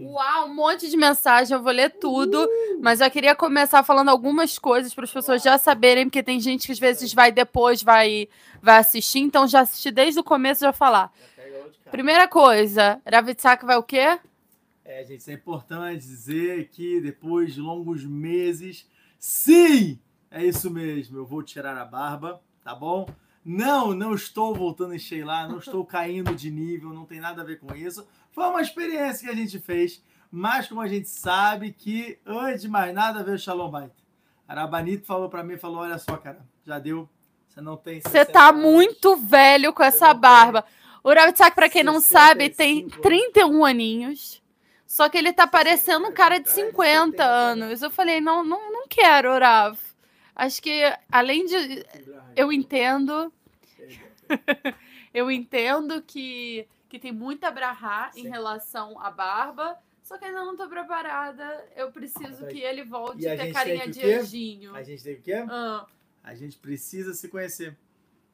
Uau, um monte de mensagem, eu vou ler tudo, mas eu queria começar falando algumas coisas para as pessoas já saberem, porque tem gente que às vezes vai depois, vai, vai assistir, então já assisti desde o começo já falar. Primeira coisa, Ravitsak vai o quê? É, gente, isso é importante dizer que depois de longos meses, sim, é isso mesmo, eu vou tirar a barba, tá bom? Não, não estou voltando a encher não estou caindo de nível, não tem nada a ver com isso. Foi uma experiência que a gente fez, mas como a gente sabe que, antes de mais nada, veio o Shalom Bait. Arabanito falou para mim, falou, olha só, cara, já deu, você não tem... Você tá muito velho com essa barba. O Ravitsak, para quem não sabe, tem 31 aninhos. Só que ele tá parecendo um cara de 50 anos. Eu falei, não, não, não quero, Orav. Acho que, além de. Eu entendo eu entendo que, que tem muita brahá em relação à barba, só que ainda não tô preparada. Eu preciso que ele volte a ter carinha de anjinho. A gente tem o quê? Ah. A gente precisa se conhecer.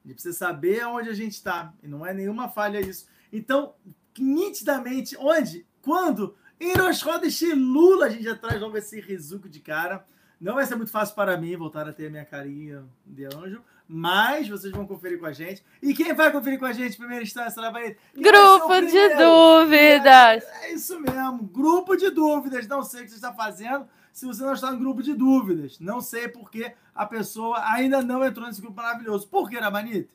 A gente precisa saber aonde a gente está. E não é nenhuma falha isso. Então, nitidamente, onde? Quando? Em Rosh Chodesh Lula, a gente já traz logo esse rizuco de cara. Não vai ser muito fácil para mim voltar a ter a minha carinha de anjo, mas vocês vão conferir com a gente. E quem vai conferir com a gente, primeira instância, na Bahia? Grupo de dúvidas. É, é, isso mesmo, grupo de dúvidas. Não sei o que você está fazendo se você não está no grupo de dúvidas. Não sei porque a pessoa ainda não entrou nesse grupo maravilhoso. Por que, Ramanita?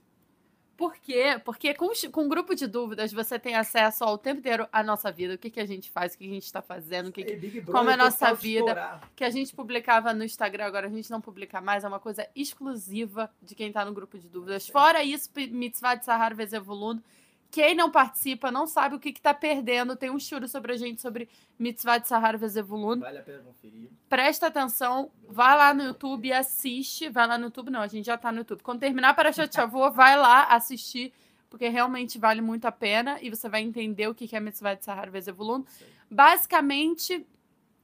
Por quê? Porque com, com um grupo de dúvidas você tem acesso ao tempo inteiro à nossa vida, o que, que a gente faz, o que a gente está fazendo, que, que como é a nossa vida. Que a gente publicava no Instagram, agora a gente não publica mais, é uma coisa exclusiva de quem está no grupo de dúvidas. Fora isso, Mitzvah de Sahar Vezevulundo quem não participa não sabe o que está perdendo. Tem um churo sobre a gente sobre Mitzvah de Sahara Vezevulun. Vale a pena conferir. Presta atenção, vai lá no YouTube e assiste. Vai lá no YouTube, não, a gente já está no YouTube. Quando terminar para Chavô, vai lá assistir, porque realmente vale muito a pena e você vai entender o que é Mitzvah de Sahara Vezevulun. Basicamente,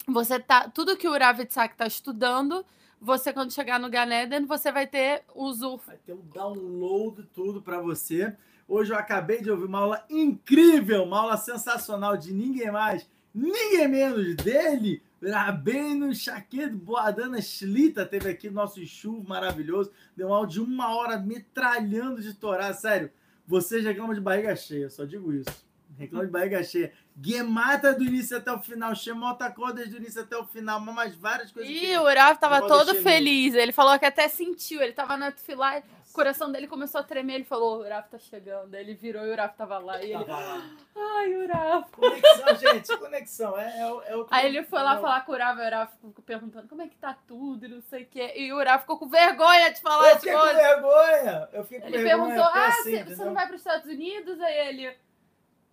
você tá. Tudo que o Rav está estudando você, quando chegar no Ganeden, você vai ter o Zuf. Vai ter o um download tudo para você. Hoje eu acabei de ouvir uma aula incrível, uma aula sensacional de ninguém mais, ninguém menos dele, Rabino Shaqued Boadana Shlita teve aqui nosso chuvo maravilhoso. Deu uma aula de uma hora metralhando de Torá. Sério, você já reclama de barriga cheia, só digo isso. Reclama de barriga cheia. Guemata do início até o final, Shemota Kodas do início até o final, mas várias coisas. E o Urav tava todo feliz. Ele falou que até sentiu. Ele tava na fila, coração dele começou a tremer. Ele falou: o Urav tá chegando. Ele virou e o Urav tava lá. E ele. Ai, Urav. Conexão, gente, conexão. É, é, é o Aí ele foi lá falar com o Urav. O Urav ficou perguntando como é que tá tudo e não sei o quê. E o Urav ficou com vergonha de falar as coisas. Eu fiquei com vergonha. Eu fiquei com ele vergonha. Ele perguntou: ah, assim, você não vai para os Estados Unidos? Aí ele.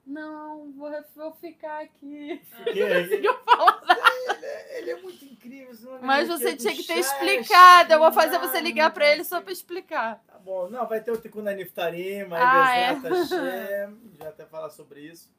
Não, vou, vou ficar aqui. Não falar Ele, é, muito incrível. Mas você tinha que ter explicado. Eu vou fazer você ligar para ele só para explicar. Tá bom. Não, vai ter o Tikuna Niftarim, ah, é. já até falar sobre isso.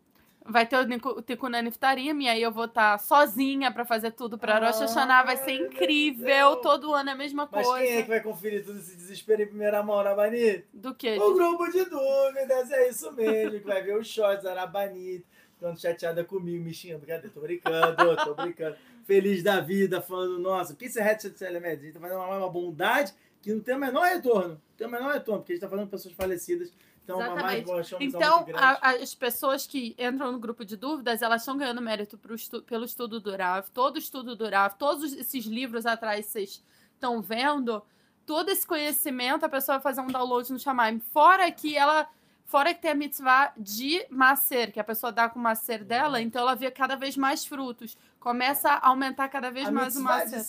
Vai ter o Tikkun Niftarim, e aí eu vou estar tá sozinha para fazer tudo para ah, Rosh Hashanah. Vai ser incrível. Todo ano é a mesma Mas coisa. Mas quem é que vai conferir todo esse desespero em primeira mão, Arabanito? Do que? O grupo de dúvidas, é isso mesmo. que vai ver os shorts, Arabanito, ficando chateada comigo, me xingando. Cadê? Tô brincando, tô brincando. Feliz da vida, falando, nossa, que é Hatchet Elements? A gente tá fazendo uma, uma bondade que não tem o menor retorno. Não tem o menor retorno, porque a gente tá falando pessoas falecidas então, Exatamente. então a, as pessoas que entram no grupo de dúvidas, elas estão ganhando mérito estu pelo estudo do RAV. Todo estudo do RAV, todos esses livros atrás vocês estão vendo, todo esse conhecimento, a pessoa vai fazer um download no Shamaim. Fora que ela... Fora que tem a mitzvah de macer, que a pessoa dá com o macer dela, então ela vê cada vez mais frutos. Começa a aumentar cada vez a mais o macer. A mitzvah de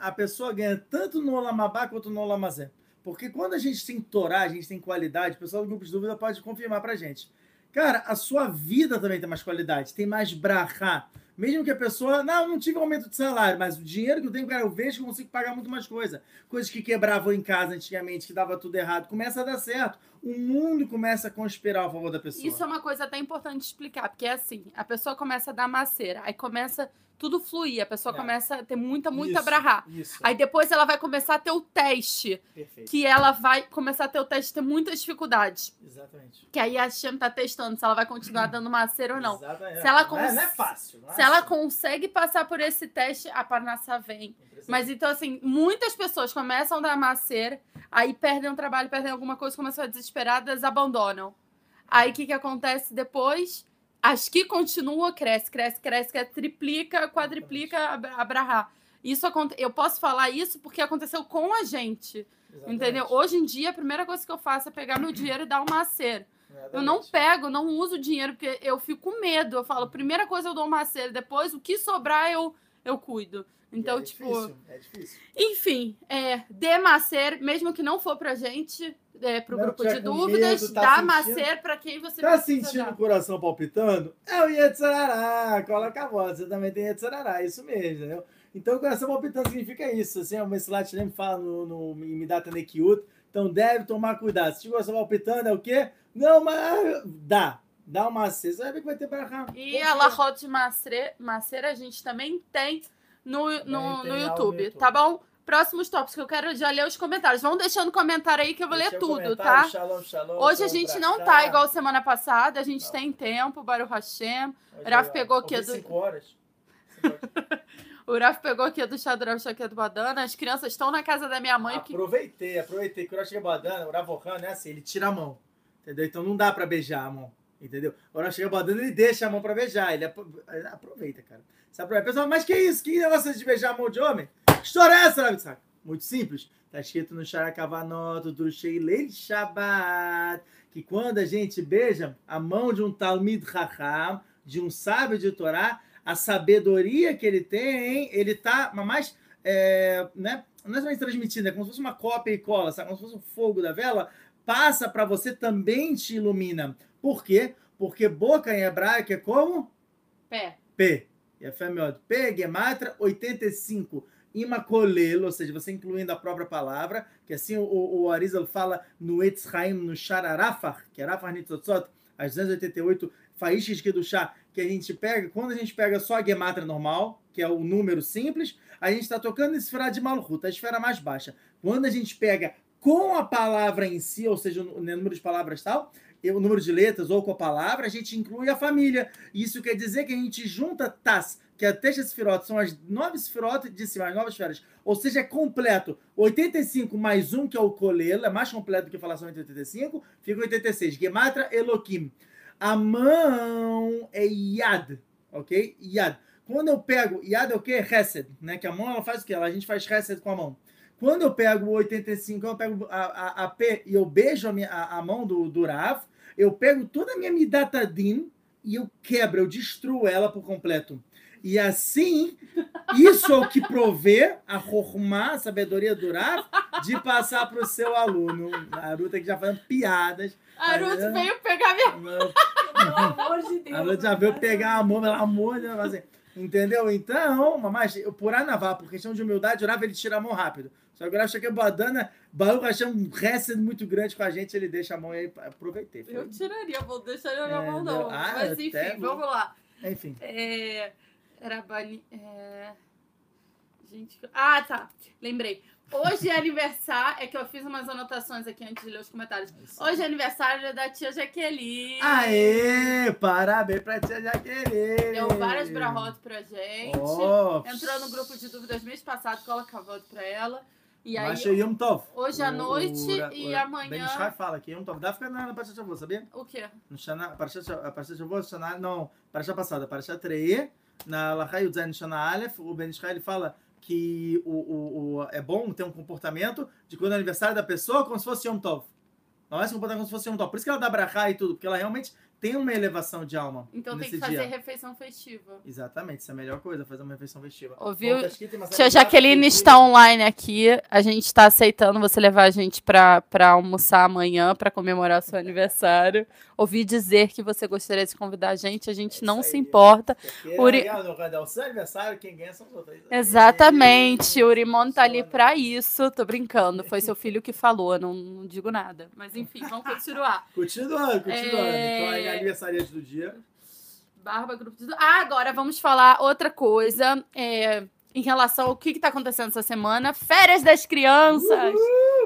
a pessoa ganha tanto no Olamabá quanto no Olamazé. Porque quando a gente tem Torá, a gente tem qualidade, o pessoal do grupo de dúvida pode confirmar pra gente. Cara, a sua vida também tem mais qualidade, tem mais brahá. Mesmo que a pessoa, não, não tive aumento de salário, mas o dinheiro que eu tenho, cara, eu vejo que eu consigo pagar muito mais coisa. Coisas que quebravam em casa antigamente, que dava tudo errado, começa a dar certo. o mundo começa a conspirar a favor da pessoa. Isso é uma coisa até importante explicar, porque é assim, a pessoa começa a dar maceira, aí começa tudo fluir, a pessoa É. começa a ter muita, muita Isso, brahá. Isso. Aí depois ela vai começar a ter o teste, Perfeito. que ela vai começar a ter o teste, ter muitas dificuldades. Exatamente. Que aí a Shem tá testando se ela vai continuar dando maceira ou não. Exatamente. Se ela não, é, cons- não é fácil. não é Se ela assim. consegue passar por esse teste, a Parnassá vem. Mas então, assim, muitas pessoas começam a dar maceira, aí perdem o trabalho, perdem alguma coisa, começam a desesperadas, abandonam. Aí o que, que acontece depois? As que continuam, cresce, cresce, cresce, cresce triplica, quadriplica a bra- a brahá. Isso. Eu posso falar isso porque aconteceu com a gente. Exatamente. Entendeu? Hoje em dia, a primeira coisa que eu faço é pegar meu dinheiro e dar uma maceira. Eu não pego, não uso o dinheiro, porque eu fico com medo. Eu falo, primeira coisa eu dou uma maceira, depois o que sobrar eu, eu cuido. Então, é tipo. Difícil, é difícil. Enfim, é, dê macer, mesmo que não for pra gente, é, pro Não grupo de dúvidas, medo, tá dá sentindo- macer pra quem você Tá sentindo dar. o coração palpitando? É o Yetzarará, coloca a voz, você também tem Yetzarará, isso mesmo, entendeu? Então, o coração palpitando significa isso, assim, o Messilat Shlem fala no, no Midata Nekiut, então deve tomar cuidado. Se o coração palpitando é o quê? Não, mas dá, dá uma cesta, você vai ver que vai ter pra E a Lachot de macer, macer a gente também tem no, no, tem no, aula no YouTube, YouTube. tá bom? Próximos tópicos que eu quero já ler os comentários. Vão deixando comentário aí que eu vou ler tudo, tá? Shalom, shalom, Hoje a gente não cá. tá igual semana passada, a gente Não. tem tempo, Baruch Hashem. Hoje Raf eu- pegou aqui do- cinco horas. Cinco horas. O Raf pegou aqui do Shadrach Shaquet Badana. As crianças estão na casa da minha mãe. Aproveitei, aproveitei que o Urash Badana, o Ravohan, né, assim, ele tira a mão, entendeu? Então não dá pra beijar a mão, entendeu? O Urash Badana, ele deixa a mão pra beijar, ele apro- ele aproveita, cara. Você aproveita. Pessoal, mas que isso? Que negócio de beijar a mão de homem? Que história é essa, Rabi Saco? Muito simples. Tá escrito no Sharakavanot do Sheilei Shabbat que quando a gente beija a mão de um Talmid Raham, de um sábio de Torá, a sabedoria que ele tem, ele tá mais, é, né, não é somente transmitindo, é como se fosse uma cópia e cola, sabe? como se fosse o fogo da vela, passa para você também te ilumina. Por quê? Porque boca em hebraico é como? Pé. P. E a Femiod. P, Gematra, 85. Imacolelo, ou seja, você incluindo a própria palavra, que assim o, o Arizal fala no Etz Haim, no Shararafar, que é Rafar Nitzotzot, as 288 faíscas que do chá, que a gente pega, quando a gente pega só a Gematra normal, que é o número simples, a gente está tocando esse esfera de Malhut, a esfera mais baixa. Quando a gente pega com a palavra em si, ou seja, o número de palavras tal, o número de letras ou com a palavra, a gente inclui a família. Isso quer dizer que a gente junta tas, que é Techa Sefirot, são as nove Sefirot de cima, as nove esferas. Ou seja, é completo. 85 mais um, que é o Kolel, é mais completo do que falar somente 85, fica 86. Gematra Elohim. A mão é Yad, ok? Yad. Quando eu pego, Yad é o quê? Hesed, né? Que a mão ela faz o quê? A gente faz Hesed com a mão. Quando eu pego o 85, eu pego a, a, a P e eu beijo a, minha, a, a mão do, do Rav, eu pego toda a minha Midatadin e eu quebro, eu destruo ela por completo. E assim, isso é o que provê a Chokhmah, a sabedoria do Rav, de passar para o seu aluno. A Aruta que já fazendo piadas. A Ruth Mas, é. veio pegar minha. Pelo amor de Deus. A Aruta já veio pegar a mão, pelo amor de Deus. assim, Entendeu? Então, mas por Anavá, por questão de humildade, o Rav ele tira a mão rápido. Só que o Rav que Badana, Baruch Hashem, um resto muito grande com a gente, ele deixa a mão aí. Aproveitei. Foi- Eu tiraria, vou deixar ele na É, mão, não. Ah, Mas até enfim, vou- vamos lá. Enfim. É, era bani... é... Gente, ah, tá. Lembrei. Hoje é aniversário, é que eu fiz umas anotações aqui antes de ler os comentários. Hoje é aniversário da tia Jaqueline. Aê! Parabéns pra tia Jaqueline! Deu várias brahotes pra gente. Oh, Entrou no grupo de dúvidas mês passado, coloca a voto pra ela. E aí, Mas Yom Tov. hoje à O- noite o- e o- amanhã- Ben Ishai fala que Yom Tov. Dá ficar na, Parashat Shavuot, sabia? o quê? No Shana, Parashat, Shavuot, Shana, não, Parashat passada, Parashat Re'eh, na Lachai Yudzain Shana Aleph, o Ben Ishai ele fala que o, o, o, é bom ter um comportamento de quando é aniversário da pessoa como se fosse Yom Tov. Não é se comportar como se fosse Yom Tov. Por isso que ela dá brachá e tudo, porque ela realmente tem uma elevação de alma Então tem que fazer dia. refeição festiva. Exatamente, isso é a melhor coisa, fazer uma refeição festiva. Ouviu? Bom, Tia de Jaqueline está online aqui. A gente está aceitando você levar a gente para almoçar amanhã, para comemorar seu aniversário. Ouvi dizer que você gostaria de convidar a gente, a gente É não isso se aí. importa. Porque Uri- aí, é o seu aniversário, quem ganha são os outros. Exatamente, o Urimon tá ali para isso. Tô brincando, foi seu filho que falou, não, não digo nada. Mas enfim, vamos continuar. Continuando, continuando. É. Então, aí, aniversariante do dia. Barba, grupo de. Ah, agora vamos falar outra coisa. é, em relação ao que, que tá acontecendo essa semana. Férias das crianças!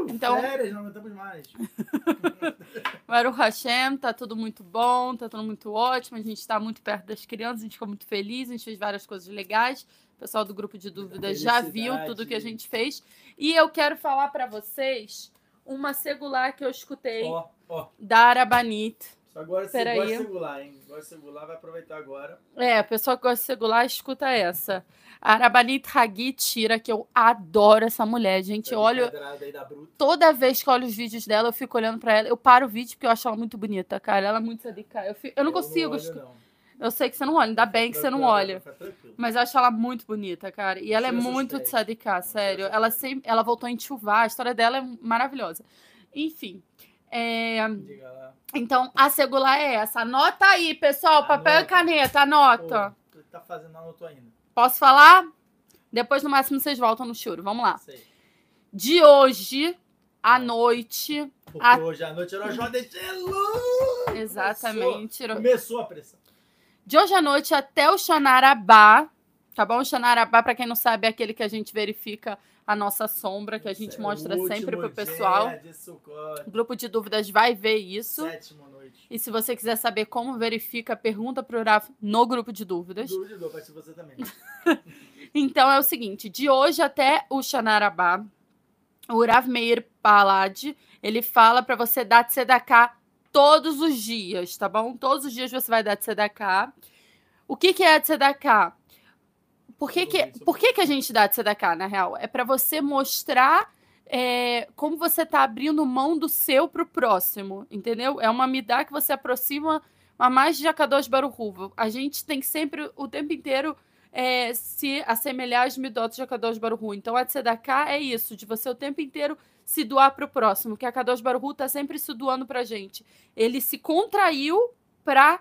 Então, Férias, não aguentamos mais. Baruch Hashem, tá tudo muito bom, tá tudo muito ótimo. A gente tá muito perto das crianças, a gente ficou muito feliz, a gente fez várias coisas legais. O pessoal do grupo de dúvidas já viu tudo que a gente fez. E eu quero falar pra vocês uma segular que eu escutei Ó, ó. da Arabanit. Agora você gosta de segular, hein? Gosta de segular, vai aproveitar agora. É, a pessoa que gosta de segular, escuta essa. A Arabanit Hagit Tira, que eu adoro essa mulher, gente. Eu olho, toda vez que eu olho os vídeos dela, eu fico olhando pra ela. Eu paro o vídeo porque eu acho ela muito bonita, cara. Ela é muito sadica. Eu, fico- eu não consigo. olho, escu- não. Eu sei que você não olha, ainda bem que você não olha. Mas eu acho ela muito bonita, cara. E ela é muito de sadiká, sério. Ela, sempre, ela voltou em Chuvá, a história dela é maravilhosa. Enfim. É, então, a segular é essa. Anota aí, pessoal. Papel e Anota. caneta, anota. Pô, tá fazendo, não anotou ainda. Posso falar? Depois, no máximo, vocês voltam no choro. Vamos lá. Sei. De hoje à noite. Porque A- hoje à noite era o Jordan Gelu. Exatamente. Começou, começou a pressão. De hoje à noite até o Xanarabá. Tá bom? O Xanarabá, pra quem não sabe, é aquele que a gente verifica a nossa sombra, que a gente é mostra sempre pro pessoal. de O grupo de dúvidas vai ver isso. Sétima noite. E se você quiser saber como verifica, pergunta pro Raf no grupo de dúvidas. Dúvida, dou, vai ser você também. Então é o seguinte, de hoje até o Xanarabá, o Rav Meir Palad, ele fala pra você dar tzedakah todos os dias, tá bom? Todos os dias você vai dar tzedakah. O que que é tzedakah? Por que que, por que que a gente dá tzedakah, na real? É pra você mostrar é, como você tá abrindo mão do seu pro próximo, entendeu? É uma midá que você aproxima a mais de Akadosh Baruch Hu. A gente tem que sempre, o tempo inteiro, é, se assemelhar às midot de Akadosh Baruch Hu. Então, a tzedakah é isso, de você o tempo inteiro se doar para o próximo, que a Akadosh Baruch Hu tá sempre se doando pra gente. Ele se contraiu para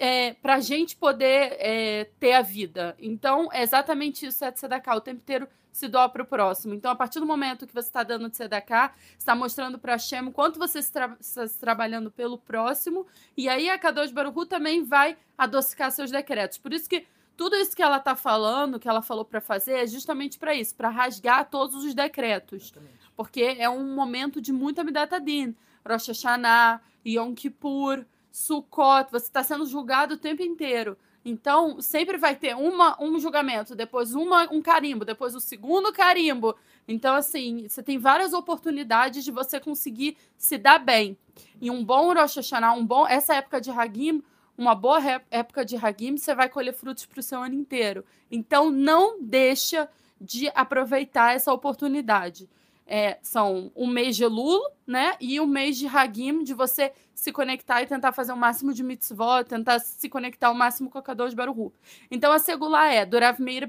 é, pra gente poder é, ter a vida. Então, é exatamente isso, é tzedakah, o tempo inteiro se doar para o próximo. Então, a partir do momento que você está dando tzedakah, está mostrando para Hashem o quanto você está está trabalhando pelo próximo, e aí a Kadosh Baruch Hu também vai adocicar seus decretos. Por isso que tudo isso que ela está falando, que ela falou para fazer, é justamente para isso, para rasgar todos os decretos. Exatamente. Porque é um momento de muita Midat Adin. Rosh Hashanah, Yom Kippur, Sukkot, você está sendo julgado o tempo inteiro. Então, sempre vai ter uma, um julgamento, depois uma, um carimbo, depois o segundo carimbo. Então, assim, você tem várias oportunidades de você conseguir se dar bem. E um bom Rosh Hashanah, um bom, essa época de Hagim, uma boa época de Hagim, você vai colher frutos para o seu ano inteiro. Então, não deixa de aproveitar essa oportunidade. É, são um mês de Elul, né? E um mês de Hagim, de você se conectar e tentar fazer o máximo de mitzvot, tentar se conectar o máximo com a Kadosh Baruch Hu. Então, a segula é, do Rav Meir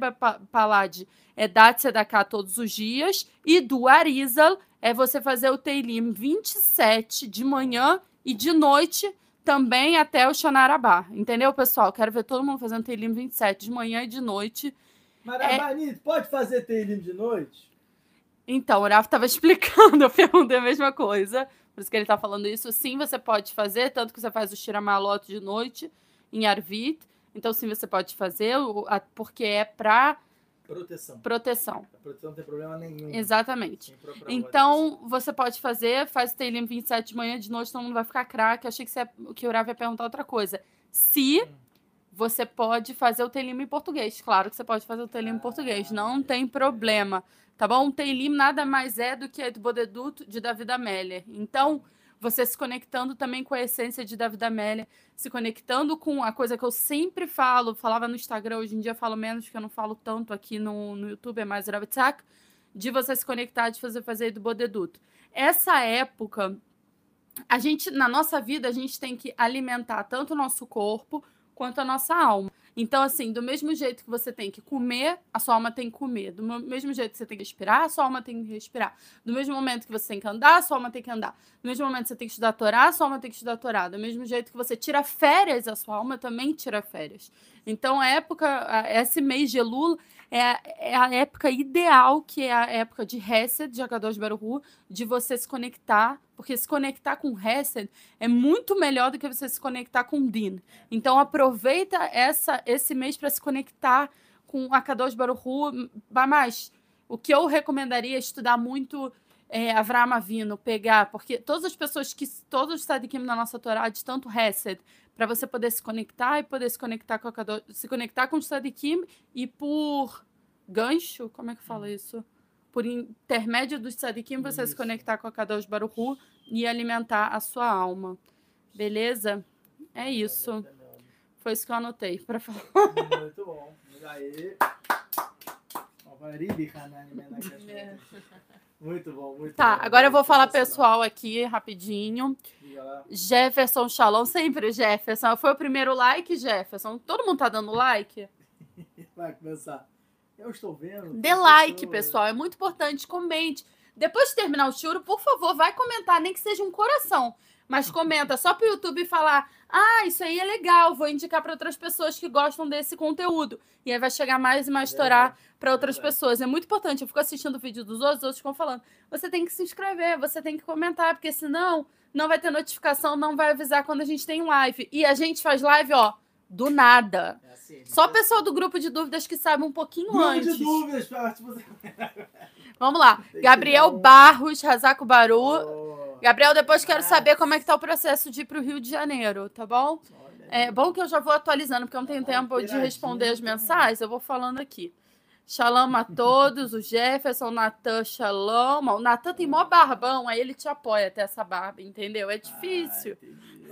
Palad, é dar tzedakah todos os dias, e do Arizal é você fazer o Teilim 27 de manhã e de noite também até o Xanarabá. Entendeu, pessoal? Quero ver todo mundo fazendo Teilim 27 de manhã e de noite. Mas, É- pode fazer Teilim de noite? Então, o Rafa estava explicando, eu perguntei a mesma coisa. Por isso que ele está falando isso. Sim, você pode fazer, tanto que você faz o Shiramalot de noite em Arvit. Então, sim, você pode fazer, porque é para Proteção. proteção. A proteção não tem problema nenhum. Exatamente. Então, você pode fazer, faz o Teilim 27 de manhã, de noite, todo mundo vai ficar craque. Achei que, você, que o Rafa ia perguntar outra coisa. Se você pode fazer o Teilim em português. Claro que você pode fazer o Teilim em português, não tem problema. Tá bom? Teilim nada mais é do que a do Bodeduto de David Amélia. Então, você se conectando também com a essência de David Amélia, se conectando com a coisa que eu sempre falo, falava no Instagram, hoje em dia falo menos, porque eu não falo tanto aqui no, no YouTube, é mais Rabitzak, de você se conectar, de fazer fazer do Bodeduto. Essa época a gente, na nossa vida, a gente tem que alimentar tanto o nosso corpo quanto a nossa alma. Então, assim, do mesmo jeito que você tem que comer, a sua alma tem que comer. Do mesmo jeito que você tem que respirar, a sua alma tem que respirar. Do mesmo momento que você tem que andar, a sua alma tem que andar. Do mesmo momento que você tem que estudar a Torá, a sua alma tem que estudar a Torá. Do mesmo jeito que você tira férias, a sua alma também tira férias. Então, a época, esse mês de Elul é, é a época ideal, que é a época de Hesed, de Akadosh Baruch de você se conectar, porque se conectar com Hesed é muito melhor do que você se conectar com Din. Então aproveita essa, esse mês para se conectar com Akadosh Baruch mais, o que eu recomendaria é estudar muito é, Avram Avino, pegar, porque todas as pessoas que, todos os sadikim na nossa Torá, de tanto Hesed, para você poder se conectar e poder se conectar com a se conectar com o Sadikim e por gancho, como é que fala isso? Por intermédio do Sadikim, você isso. se conectar com a Kadosh Baruchu e alimentar a sua alma. Beleza? É isso. Foi isso que eu anotei para falar. Muito bom. Aí. Muito bom, muito tá, bom. agora eu vou falar pessoal aqui rapidinho. Jefferson Shalom, sempre Jefferson. Foi o primeiro like, Jefferson. Todo mundo tá dando like? Vai começar. Eu estou vendo. Dê like, pessoal. É muito importante. Comente. Depois de terminar o choro, por favor, vai comentar, nem que seja um coração. Mas comenta só para o YouTube falar: ah, isso aí é legal, vou indicar para outras pessoas que gostam desse conteúdo. E aí vai chegar mais e mais é, estourar para outras é. pessoas. É muito importante. Eu fico assistindo o vídeo dos outros, os outros ficam falando: você tem que se inscrever, você tem que comentar, porque senão não vai ter notificação, não vai avisar quando a gente tem live. E a gente faz live, ó, do nada. É assim, Só o pessoal do grupo de dúvidas que sabe um pouquinho grupo antes. de dúvidas, Vamos lá. Gabriel Barros, Razaco Baru. Oh. Gabriel, depois quero saber como é que tá o processo de ir para o Rio de Janeiro, tá bom? É bom que eu já vou atualizando, porque eu não tenho tempo de responder as mensagens, eu vou falando aqui. Shalom a todos, o Jefferson, o Natan, shalom. O Natan tem mó barbão, aí ele te apoia até essa barba, entendeu? É difícil.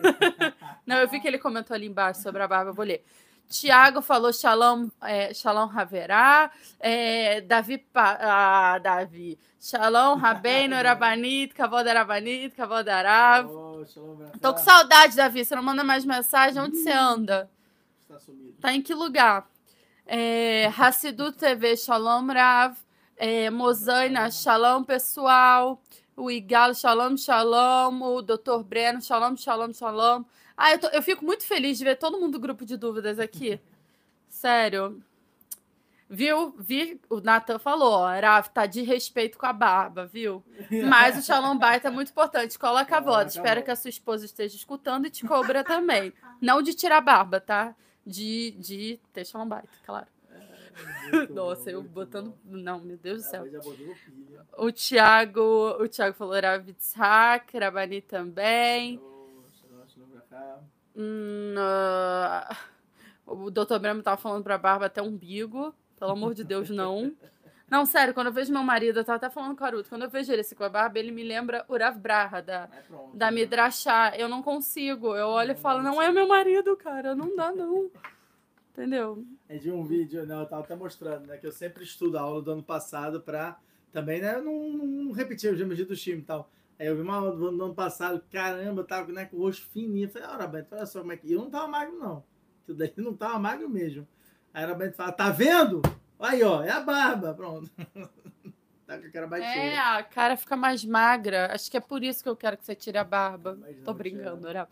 Ah, não, eu vi que ele comentou ali embaixo sobre a barba, eu vou ler. Tiago falou Shalom, é, Shalom Haverá. É, Davi, ah, Davi. Shalom Rabbeinu Rabanit, Kavod Rabanit, Kavod Arav. Oh, Tô com saudade, Davi. Você não manda mais mensagem? Onde você anda? Está sumido. Tá em que lugar? É, Hassidu TV, Shalom Rav. É, Mozaina, Shalom pessoal. O Igal, Shalom, Shalom. O Dr. Breno, Shalom, Shalom, Shalom. Ah, eu, tô, eu fico muito feliz de ver todo mundo do grupo de dúvidas aqui. Sério. Viu? Vi, o Nathan falou, ó, Rav, tá de respeito com a barba, viu? Mas o Shalom Baita é muito importante. Coloca a voz. Espero que a sua esposa esteja escutando e te cobra também. Não de tirar a barba, tá? De, de ter Shalom Baita, claro. É, Nossa, eu botando. Bom. Não, meu Deus do céu. O Thiago, o Thiago falou Rav Itzhak, Rabani também. Hum, uh, o Dr. Breno tava falando pra Barba até umbigo. Pelo amor de Deus, não. Não, sério, quando eu vejo meu marido, eu tava até falando com o Caruto, quando eu vejo ele assim com a barba, ele me lembra Urav Braha, da, pronto, da né? Midrashá. Eu não consigo. Eu olho e falo, não é meu marido, cara, não dá, não. Entendeu? É de um vídeo, né? Eu tava até mostrando, né? Que eu sempre estudo a aula do ano passado pra também, né? Não, não repetir os mesmos do time e tal. Aí eu vi uma no ano passado, caramba, eu tava né, com o rosto fininho. Eu falei, ora, Bento, olha só como é que. Eu não tava magro, não. Tudo daí não tava magro mesmo. Aí a Bento fala, tá vendo? Aí, ó, é a barba, pronto. tá com a cara baixinha. É, a cara fica mais magra. Acho que é por isso que eu quero que você tire a barba. Tô brincando, Oral.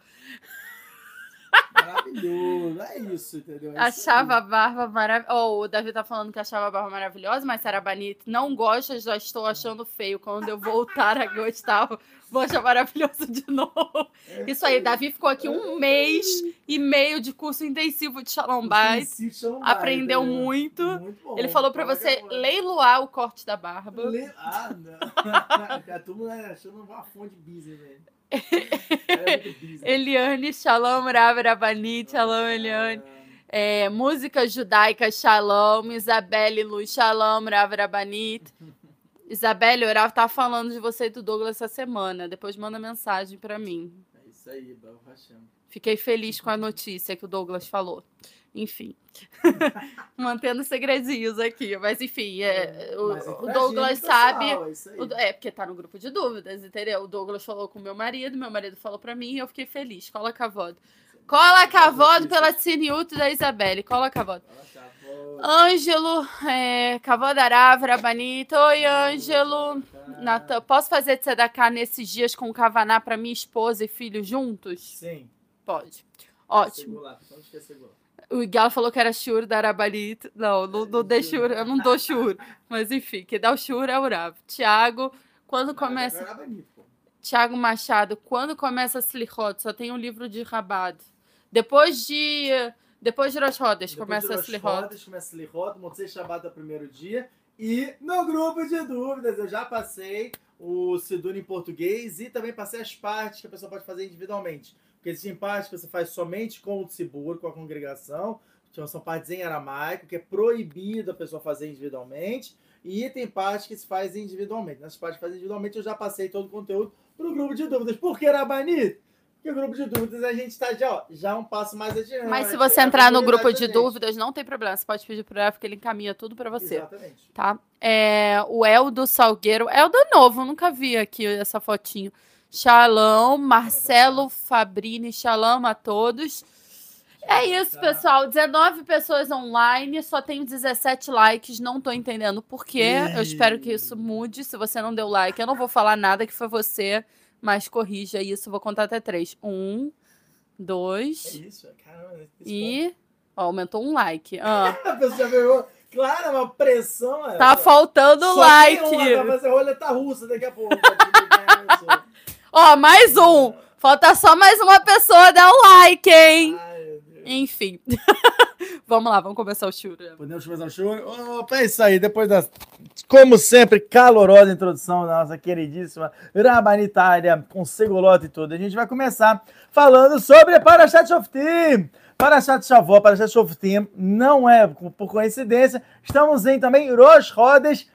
Maravilhoso, é isso, entendeu? É achava a barba maravilhosa. Oh, o Davi tá falando que achava a barba maravilhosa, mas era bonita. Não gosta, já estou achando feio. Quando eu voltar a gostar, vou achar maravilhoso de novo. É, isso aí, Davi ficou aqui um mês e meio de curso intensivo de Shalom Bait. Aprendeu né? muito. muito Ele falou pra você leiloar o corte da barba. Le... Ah, não. a turma achando uma fonte de business, velho. Eliane, Shalom, Rav Rabanit, Shalom, Eliane. É, música judaica, Shalom, Isabelle Lu, Shalom, Rav Rabanit. Isabelle, Rav tá falando de você e do Douglas essa semana. Depois manda mensagem para mim. É isso aí, Baruch Fiquei feliz com a notícia que o Douglas falou. Enfim. Mantendo segredinhos aqui. Mas enfim, é, o, Mas é o Douglas pessoal, sabe. é o- é, porque tá no grupo de dúvidas, entendeu? O Douglas falou com meu marido, meu marido falou pra mim e eu fiquei feliz. Cola cavodo. Cola cavodo pela Tsiniuto da Isabelle. Cola cavodo. Acabou. Ângelo, é, Cavoda Aravra, Banito. Oi, Ângelo. Natan, posso fazer tzedakah nesses dias com o Kavaná pra minha esposa e filho juntos? Sim. Pode. Ótimo. Segura, Não esquece segura. O Igual falou que era shur da Arabanito. Não, não, não dei shur, eu não dou shur. Mas enfim, quem dá o shur é o Rav. Tiago, quando começa. É. Tiago Machado, quando começa Slichot? Só tem um livro de Rabado. Depois de. Depois de Rosh Hodesh Depois começa de Slichot. Começa Slichot, Motzei Shabbat é o primeiro dia. E no grupo de dúvidas, eu já passei o Siduri em português e também passei as partes que a pessoa pode fazer individualmente. Porque partes que você faz somente com o Tzibur, com a congregação. Então, são partes em aramaico, que é proibido a pessoa fazer individualmente. E tem partes que se faz individualmente. Nessas partes que fazem individualmente, eu já passei todo o conteúdo para o grupo de dúvidas. Por que Rabanito? Porque o grupo de dúvidas a gente está já, ó, já um passo mais adiante. Mas se você É entrar no comunidade grupo de dúvidas, não tem problema. Você pode pedir pro Rav que ele encaminha tudo pra você. Exatamente. tá? É, o Eldo Salgueiro. Eldo é novo, nunca vi aqui essa fotinho. Shalom, Marcelo Fabrini, shalom a todos. É isso, Tá. pessoal. 19 pessoas online, só tenho 17 likes. Não tô entendendo por quê. Eu espero que isso mude. Se você não deu like, eu não vou falar nada que foi você, mas corrija isso. Vou contar até três. Um, É dois isso, caramba. e. Ó, aumentou um like. Ah. A pessoa pegou. Claro, é uma pressão. é. tá faltando Só like. Tem uma, roleta russa daqui a pouco. Ó, mais um. Falta só mais uma pessoa dar o like, hein? Enfim. vamos lá, vamos começar o churro. Podemos começar o show? Opa, é isso aí. Depois da, como sempre, calorosa introdução da nossa queridíssima Rabanitária, com segolote e tudo, a gente vai começar falando sobre Parashat Shoftim. Parashat Shavuot, Parashat Shoftim, não é por coincidência, estamos em também Rosh Chodesh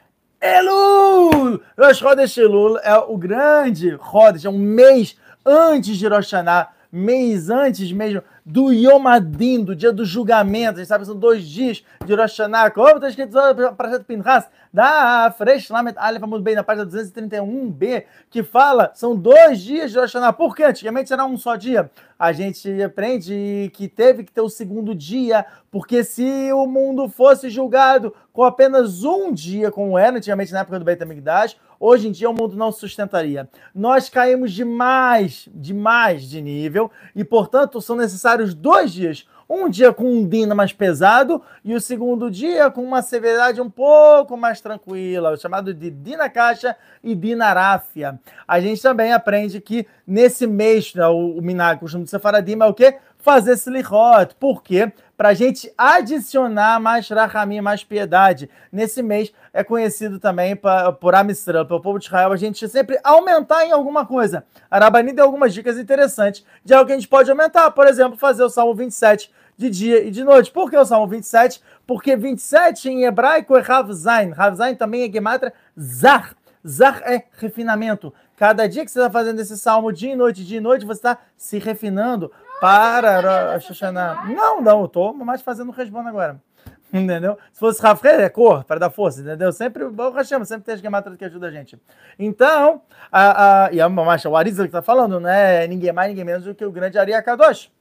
Elul! Rosh Chodesh Elul é o grande Chodesh, é um mês antes de Rosh Hashanah, mês antes mesmo do Yom Adin, do dia do julgamento. A gente sabe que são dois dias de Rosh Hashanah. Como está escrito para Parashat Pinchas, da Fresh Lamet Aleph Amud Bem, na página 231b, que fala, são dois dias de Rosh Hashanah. Por quê? Antigamente era um só dia. A gente aprende que teve que ter o segundo dia, porque se o mundo fosse julgado com apenas um dia, como era antigamente na época do Beit HaMikdash, hoje em dia o mundo não sustentaria. Nós caímos demais, demais de nível, e portanto são necessários dois dias. Um dia com um dina mais pesado e o segundo dia com uma severidade um pouco mais tranquila, chamado de dina caixa e dina ráfia. A gente também aprende que nesse mês, né, o, o minag, o costume de Sefaradim é o quê? Fazer silichot. Por quê? Para a gente adicionar mais rachamim, mais piedade. Nesse mês é conhecido também pra, por Amisrael, pelo povo de Israel, a gente sempre aumentar em alguma coisa. A Rabani deu algumas dicas interessantes de algo que a gente pode aumentar. Por exemplo, fazer o Salmo 27 de dia e de noite. Por que o Salmo 27? Porque 27 em hebraico é Rav Zain. Rav Zain também é Gematra Zar. Zar é refinamento. Cada dia que você está fazendo esse salmo, dia e noite, dia e noite, você está se refinando para Hashanah. Não, não, eu estou mais fazendo o resbono agora. Entendeu? Se fosse Rafael, é cor, para dar força, entendeu? Sempre, o Hashem, sempre tem as gematras que ajuda a gente. Então, a, a, e a Mamacha, o Arizal que está falando, né? Ninguém mais, ninguém menos do que o grande Ari Akadosh.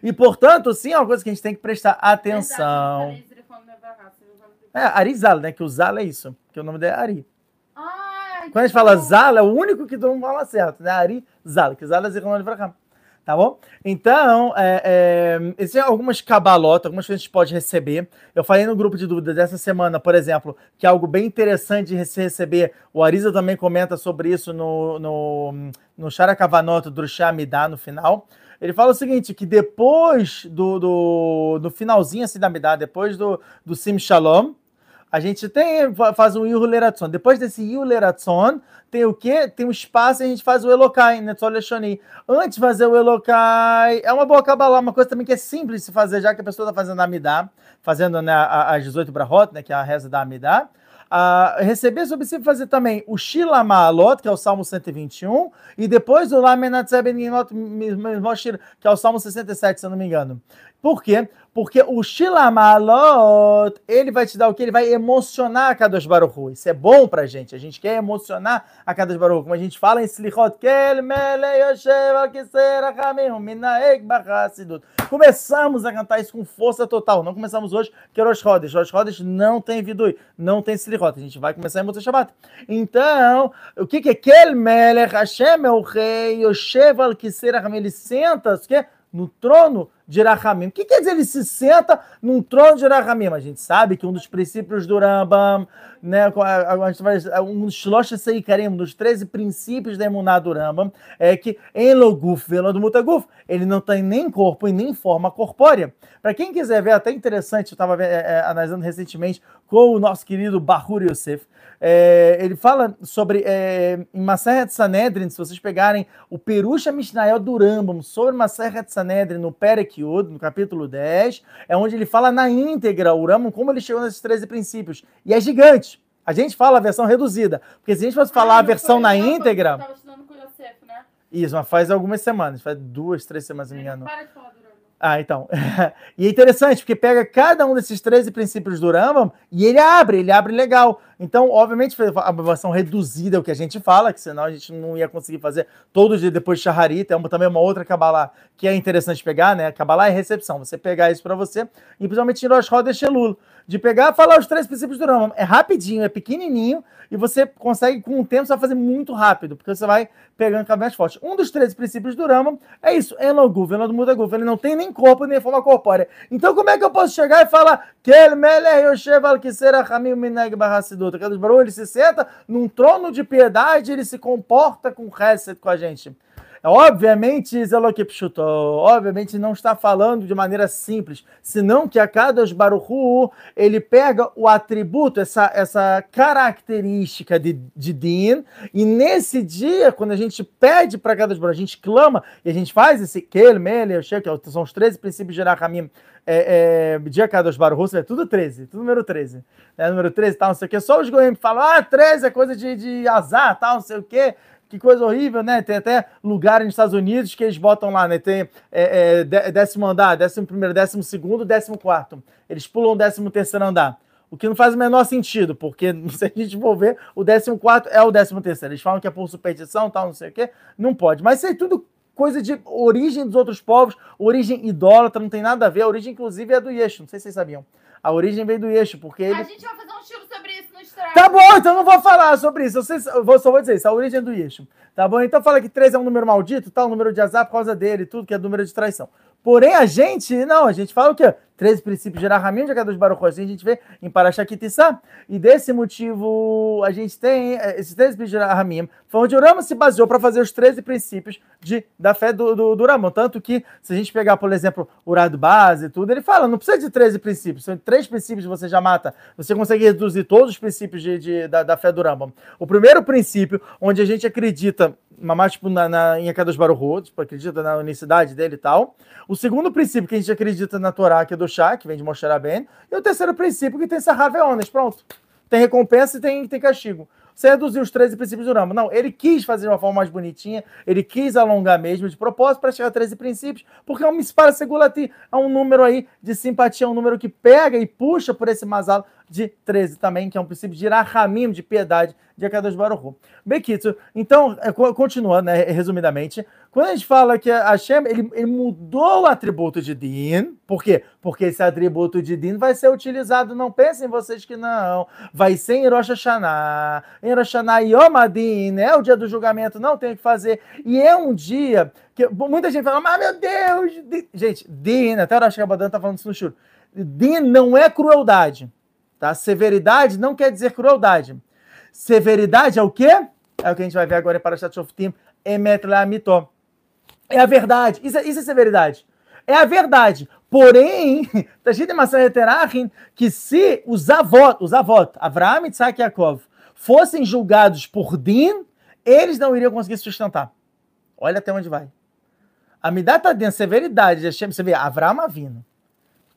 E, portanto, sim, é uma coisa que a gente tem que prestar atenção. É, Arizal, né? Que o Zal é isso. Que o nome dele é Ari. Quando a gente fala Zal, é o único que todo mundo fala certo, né? Ari Zal, que Zal é Zichrono Livracha. Tá bom? Então, é, é, existem algumas cabalotas, algumas coisas que a gente pode receber. Eu falei no grupo de dúvidas dessa semana, por exemplo, que é algo bem interessante de se receber. O Arisa também comenta sobre isso no, no, no Characavanoto do Shamidá no final. Ele fala o seguinte, que depois do, do, do finalzinho assim da Midá, depois do, do Sim Shalom, a gente tem, faz um Yuhu Leratson. Depois desse Yuhu Leratson, tem o quê? Tem um espaço e a gente faz o Elokai, Netzol Leshoni. Antes de fazer o Elokai, é uma boa cabalá, uma coisa também que é simples de se fazer, já que a pessoa está fazendo a Amidá, fazendo né, as 18 Brahot, né, que é a reza da Amidá. Uh, receber sobre si fazer também o Shila Maalot, que é o Salmo 121, e depois o Ginot Mishmor, que é o Salmo 67, se eu não me engano. Por quê? Porque o Shilamalot, ele vai te dar o que? Ele vai emocionar a Kadosh Baruch. Isso é bom pra gente. A gente quer emocionar a Kadosh Baruch. Como a gente fala em Slichot. Começamos a cantar isso com força total. Não começamos hoje, que é Rosh Chodesh. Rosh Chodesh não tem Vidui, não tem Slichot. A gente vai começar em Motzei Shabbat. Então, o que, que é Kel Hashem é o rei Yoshev Al Ele senta, o que? no trono de Rahamim. O que quer dizer ele se senta num trono de Rahamim? A gente sabe que um dos princípios do Rambam, né, um dos Shlosh Seikarim, um dos 13 princípios da Emuná do Rambam, é que em Loguf, do Mutaguf, ele não tem nem corpo e nem forma corpórea. Para quem quiser ver, até interessante, eu estava é, é, analisando recentemente com o nosso querido Bahur Yosef, é, ele fala sobre, é, em Maseret Sanedrin, se vocês pegarem o Perusha Mishnayel do Rambam sobre Maseret Sanedrin no Perek Yud, no capítulo 10, é onde ele fala na íntegra o Rambam, como ele chegou nesses 13 princípios. E é gigante. A gente fala a versão reduzida, porque se a gente fosse falar ah, a versão na íntegra... Né? Isso, mas faz algumas semanas, faz duas, três semanas, se não me engano. Para de falar ah, então. e é interessante, porque pega cada um desses 13 princípios do Rambam e ele abre, ele abre legal. Então, obviamente, a versão reduzida é o que a gente fala, que senão a gente não ia conseguir fazer todo dia depois de Shaharit. É uma, também uma outra Kabbalah que é interessante pegar, né? Kabbalah é recepção. Você pegar isso para você, e principalmente em Rosh Chodesh Elul de pegar e falar os três princípios do Rambam. É rapidinho, é pequenininho e você consegue, com o tempo, você vai fazer muito rápido, porque você vai pegando cada vez forte. Um dos três princípios do Rambam é isso, Eloguf, Elog muda Guf. Ele não tem nem corpo, nem forma corpórea. Então, como é que eu posso chegar e falar que ele ele se senta num trono de piedade, ele se comporta com reset com a gente. Obviamente, Zelokipshuto, obviamente não está falando de maneira simples, senão que a Kadosh Baruchu, ele pega o atributo, essa, essa característica de, de Din, e nesse dia, quando a gente pede para Kadosh Baruchu, a gente clama, e a gente faz esse Kel, Mele, que são os 13 princípios de Rahamim, é, é, dia Kadosh Baruchu, é tudo 13, tudo número 13. Né? Número 13, tal, não sei o que, só os goiânia falam, ah, 13 é coisa de, de azar, tal, não sei o que, que coisa horrível, né? Tem até lugar nos Estados Unidos que eles botam lá, né? Tem é, é, décimo andar, décimo primeiro, décimo segundo, décimo quarto. Eles pulam o décimo terceiro andar. O que não faz o menor sentido, porque se a gente for ver, o décimo quarto é o décimo terceiro. Eles falam que é por superstição, tal, não sei o quê. Não pode. Mas isso é tudo coisa de origem dos outros povos, origem idólatra, não tem nada a ver. A origem, inclusive, é do Yeshu. Não sei se vocês sabiam. A origem vem do Yeshu, porque ele... A gente vai fazer um estilo sobre isso no Estrada. Tá bom, então não vou falar sobre isso. Eu, vou, só vou dizer isso, a origem do Yeshu. Tá bom? Então fala que 3 é um número maldito, tá? O número de azar por causa dele, tudo que é número de traição. Porém, a gente, não, a gente fala o quê? 13 princípios de Rahamim, de dos Baruch assim a gente vê em Parashakitissá. E desse motivo, a gente tem eh, esses 13 princípios de Rahamim, foi onde o Rama se baseou para fazer os 13 princípios de, da fé do, do, do Rama. Tanto que, se a gente pegar, por exemplo, o Rado Base e tudo, ele fala, não precisa de 13 princípios, são três princípios você já mata. Você consegue reduzir todos os princípios de, de da, da, fé do Rama. O primeiro princípio, onde a gente acredita mais tipo na, na, em Akadosh Baruch tipo, acredita na unicidade dele e tal. O segundo princípio que a gente acredita na Torá, que é do Shá, que vem de Moshe Rabbeinu. E o terceiro princípio que tem Sahar Veones, pronto. Tem recompensa e tem, tem castigo. Você reduziu os 13 princípios do Rama. Não, ele quis fazer de uma forma mais bonitinha, ele quis alongar mesmo de propósito para chegar a 13 princípios, porque é um mispara segulati, é um número aí de simpatia, é um número que pega e puxa por esse masalo de 13 também, que é um princípio de Rahamim, de piedade, de Akadosh Baruch Bekitsu, então, é, continuando, né, resumidamente, quando a gente fala que Hashem, ele, ele mudou o atributo de Din, por quê? Porque esse atributo de Din vai ser utilizado, não pensem vocês que não, vai ser em Rosh Hashanah, em Rosh Hashanah Yom Adin, é o dia do julgamento, não tem o que fazer, e é um dia que muita gente fala, mas meu Deus, Din. gente, Din, até o Rosh Hashanah tá falando isso no churro, Din não é crueldade, tá? Severidade não quer dizer crueldade. Severidade é o quê? É o que a gente vai ver agora em Parashat Shoftim, Emet Lamito. É a verdade. Isso é, isso é severidade. É a verdade. Porém, que se os avós, os avós, Avraham, Isaac e Yaakov, fossem julgados por Din, eles não iriam conseguir sustentar. Olha até onde vai. A Midata Din, severidade, você vê, Avraham Avino,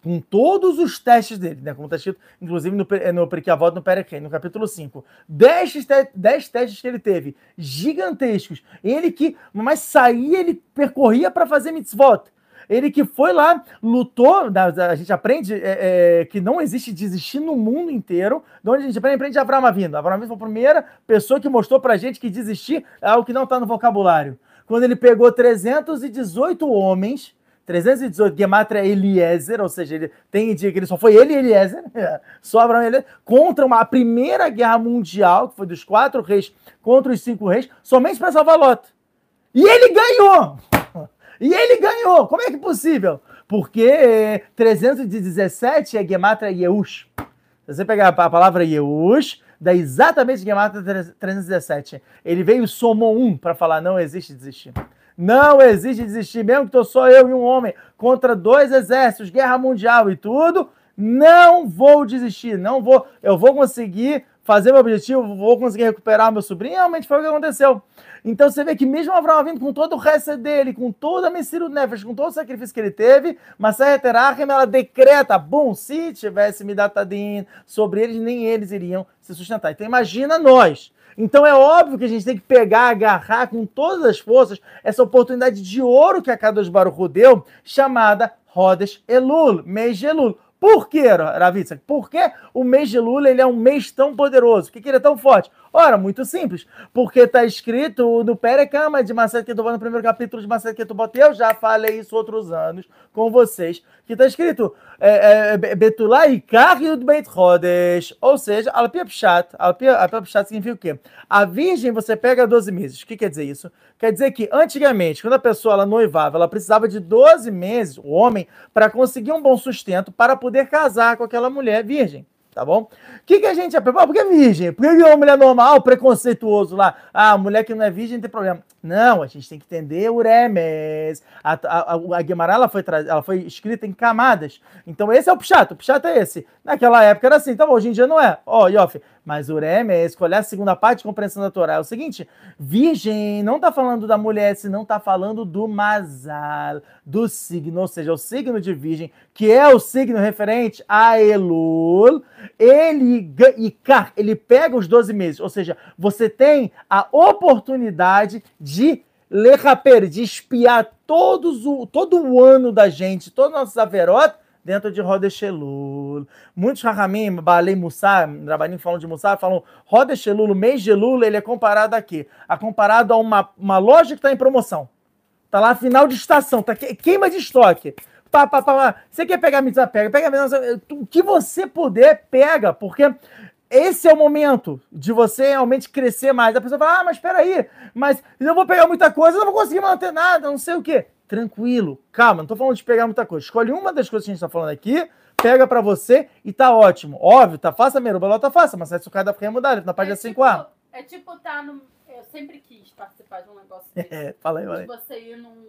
com todos os testes dele, né? Como está escrito, inclusive no, no Periquiavod, no Perequim, no capítulo 5. Dez, dez testes que ele teve, gigantescos. Ele que, mas saía, ele percorria para fazer mitzvot. Ele que foi lá, lutou, a gente aprende é, é, que não existe desistir no mundo inteiro. De onde a gente aprende? Aprende de Avram Avinu. Avram foi a primeira pessoa que mostrou pra gente que desistir é algo que não está no vocabulário. Quando ele pegou 318 homens 318, Gematria Eliezer, ou seja, ele tem dia que ele só foi ele e Eliezer, só Abraão e Eliezer, contra uma primeira guerra mundial, que foi dos quatro reis contra os cinco reis, somente para salvar Lot. E ele ganhou! E ele ganhou! Como é que é possível? Porque 317 é Gematria Yeush. Se você pegar a palavra Yeush, dá exatamente Gematria 317. Ele veio e somou um para falar, não existe desistir. Não existe desistir, mesmo que estou só eu e um homem contra dois exércitos, guerra mundial e tudo. Não vou desistir, não vou. Eu vou conseguir fazer meu objetivo, vou conseguir recuperar meu sobrinho. Realmente foi o que aconteceu. Então você vê que mesmo Abraão vindo com todo o resto dele, com toda a Messiro Nefesh, com todo o sacrifício que ele teve, mas Terachem, ela decreta, bom, se tivesse me Midatadin sobre eles, nem eles iriam se sustentar. Então imagina nós, então é óbvio que a gente tem que pegar, agarrar com todas as forças essa oportunidade de ouro que a Kadosh Baruch deu, chamada Rodes Elul, mês de Elul. Por quê, Ravitsa? Por que o mês de Lula ele é um mês tão poderoso? Por que, que ele é tão forte? Ora, muito simples. Porque está escrito no Perecama de Macedo Ketubot, no primeiro capítulo de Macedo Ketubot. Eu já falei isso outros anos com vocês. Que está escrito Betulá e Yud Beit Rodesh. Ou seja, Alpia Pshat. Alpia Pshat significa o quê? A virgem você pega 12 meses. O que quer dizer isso? Quer dizer que antigamente, quando a pessoa ela noivava, ela precisava de 12 meses, o homem, para conseguir um bom sustento para poder casar com aquela mulher virgem tá bom? O que, que a gente aprende? Por que virgem? Por que é uma mulher normal, preconceituoso lá? Ah, mulher que não é virgem tem problema. Não, a gente tem que entender o Remes. A, a, a, Guimarães ela foi, ela foi escrita em camadas. Então esse é o Pshat, o Pshat é esse. Naquela época era assim, bom, hoje em dia não é. Ó, oh, Yoff, mas o Remes, escolher a segunda parte de compreensão da Torá. É o seguinte, virgem não tá falando da mulher, senão tá falando do Mazal, do signo, ou seja, o signo de virgem, que é o signo referente a Elul, ele, ele pega os 12 meses, ou seja, você tem a oportunidade de lerraper, de espiar todos o, todo o ano da gente, todos os nossos averotes, dentro de Rodeshelul. Muitos Rahamim, Baalei Mussar, Rabanim falam de Mussar, falam Rodeshelul, o mês de Lula, ele é comparado aqui. É comparado a uma, uma loja que está em promoção. Tá lá final de estação, tá queima de estoque. Pá, pá, pá. Você quer pegar a mitzvah? Pega. Pega a O que você puder, pega. Porque esse é o momento de você realmente crescer mais. A pessoa fala, ah, mas espera aí, mas eu vou pegar muita coisa, não vou conseguir manter nada, não sei o quê. Tranquilo, calma, não tô falando de pegar muita coisa. Escolhe uma das coisas que a gente tá falando aqui, pega para você e tá ótimo. Óbvio, tá fácil a meruba, tá fácil, mas se o cara da mudar, na página é 5A. Tipo, é tipo tá no... Eu sempre quis participar de um negócio desse. É, fala aí, fala aí. você ir num,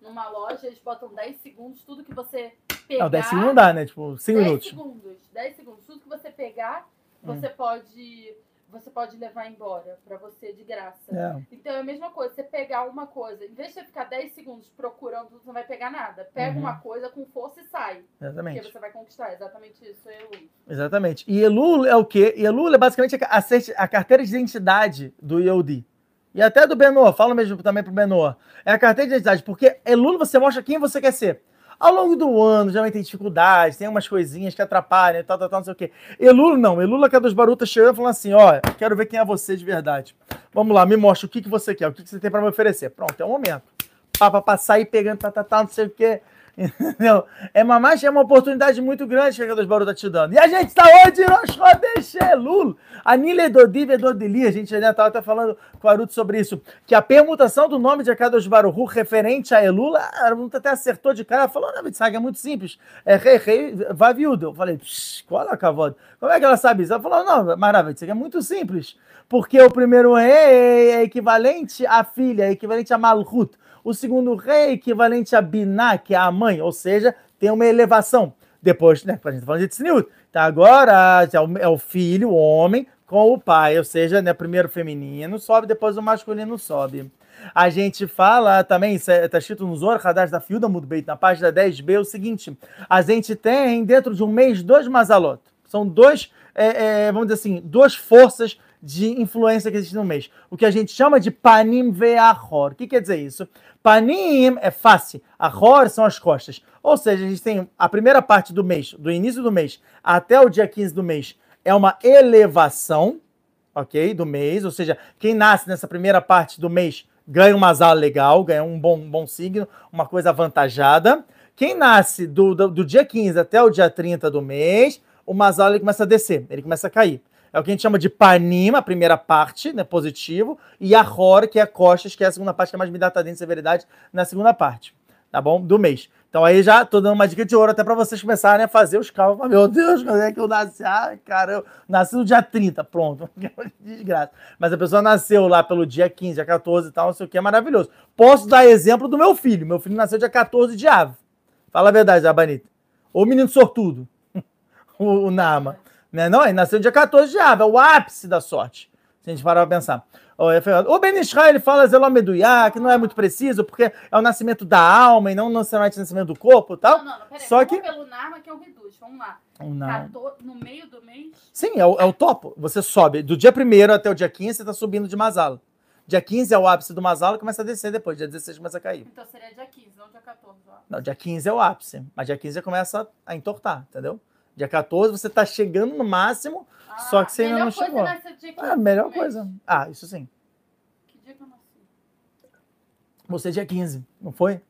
numa loja, eles botam 10 segundos, tudo que você pegar... Não, 10 segundos não dá, né? Tipo, 5 minutos. 10 segundos, 10 segundos. Tudo que você pegar você hum. pode você pode levar embora para você de graça. É. Então é a mesma coisa, você pegar uma coisa, em vez de você ficar 10 segundos procurando, você não vai pegar nada. Pega uhum. uma coisa com força e sai. Exatamente. Porque você vai conquistar. Exatamente isso, Elul. Exatamente. E Elul é o quê? Elul é basicamente a, a carteira de identidade do Yodi. E até do Benoa, fala mesmo também pro Benoa. É a carteira de identidade, porque Elul você mostra quem você quer ser. Ao longo do ano, já tem dificuldades, tem umas coisinhas que atrapalham, tal, tal, tal, não sei o quê. Elula não, Elula que é dos barutas chegando falando assim: ó, quero ver quem é você de verdade. Vamos lá, me mostra o que, que você quer, o que, que você tem para me oferecer. Pronto, é o momento. Pá, pá, pá, sair pegando, tal, tal, tal, não sei o quê. Entendeu? É uma marcha, é uma oportunidade muito grande que a dos Baruch tá te dando. E a gente está hoje Rosh Chodesh Elul. A Nile Dodiv Dodili, a gente já estava até falando com o Aruto sobre isso, que a permutação do nome de Akadosh Baruch referente a Elul, a Aruto até acertou de cara, falou, não, sabe, é muito simples, é rei, rei, vaviudo. Eu falei, qual a cavode? Como é que ela sabe isso? Ela falou, não, maravilha, isso aqui é muito simples, porque o primeiro rei é equivalente à filha, é equivalente a Malhut. O segundo rei, equivalente a Biná, que é a mãe, ou seja, tem uma elevação. Depois, né, a gente tá falando de Tzniut. Tá, agora é o, é o filho, o homem, com o pai, ou seja, né, primeiro o feminino sobe, depois o masculino sobe. A gente fala também, está é, escrito no Zor Hadash da Fiuda Mudbeit, na página 10b, o seguinte: a gente tem dentro de um mês dois Mazalot. São dois, é, é, vamos dizer assim, duas forças de influência que existe no mês. O que a gente chama de panim ve'achor. O que quer dizer isso? Panim é face, achor são as costas. Ou seja, a gente tem a primeira parte do mês, do início do mês até o dia 15 do mês, é uma elevação, ok? Do mês. Ou seja, quem nasce nessa primeira parte do mês ganha uma azar legal, ganha um bom, um bom signo, uma coisa avantajada. Quem nasce do, do, do, dia 15 até o dia 30 do mês, o Mazal ele começa a descer, ele começa a cair. É o que a gente chama de panima, a primeira parte, né, positivo, e a ror, que é costas, que é a segunda parte, que é mais midatadinha de severidade, na segunda parte, tá bom? Do mês. Então aí já tô dando uma dica de ouro até para vocês começarem a fazer os cálculos. Meu Deus, quando é que eu nasci? Ah, cara, eu nasci no dia 30, pronto. Desgraça. Mas a pessoa nasceu lá pelo dia 15, dia 14 e tal, não sei o que, é maravilhoso. Posso dar exemplo do meu filho. Meu filho nasceu dia 14 de ave. Fala a verdade, Abanita. Ou menino sortudo, o, o Nama. Né? Não, ele nasceu dia 14 de ave, é o ápice da sorte. Se a gente parar pra pensar. O Ben Israel ele fala Zelomeduyá, que não é muito preciso, porque é o nascimento da alma e não necessariamente o nascimento do corpo e tal. Não, não, não peraí. Só que. pelo Narma, que é o reduz. Vamos lá. 14 no meio do mês. Sim, é o, é o topo. Você sobe. Do dia 1 até o dia 15, você tá subindo de Masala. Dia 15 é o ápice do Masala e começa a descer depois. Dia 16 começa a cair. Então seria dia 15, não dia 14. Ó. Não, dia 15 é o ápice. Mas dia 15 já começa a entortar, entendeu? Dia 14 você tá chegando no máximo, Ah, Só que você ainda melhor não coisa chegou. é nascer dia 15 é a melhor coisa. Ah, isso sim. Que dia que eu nasci? Você dia 15, não foi?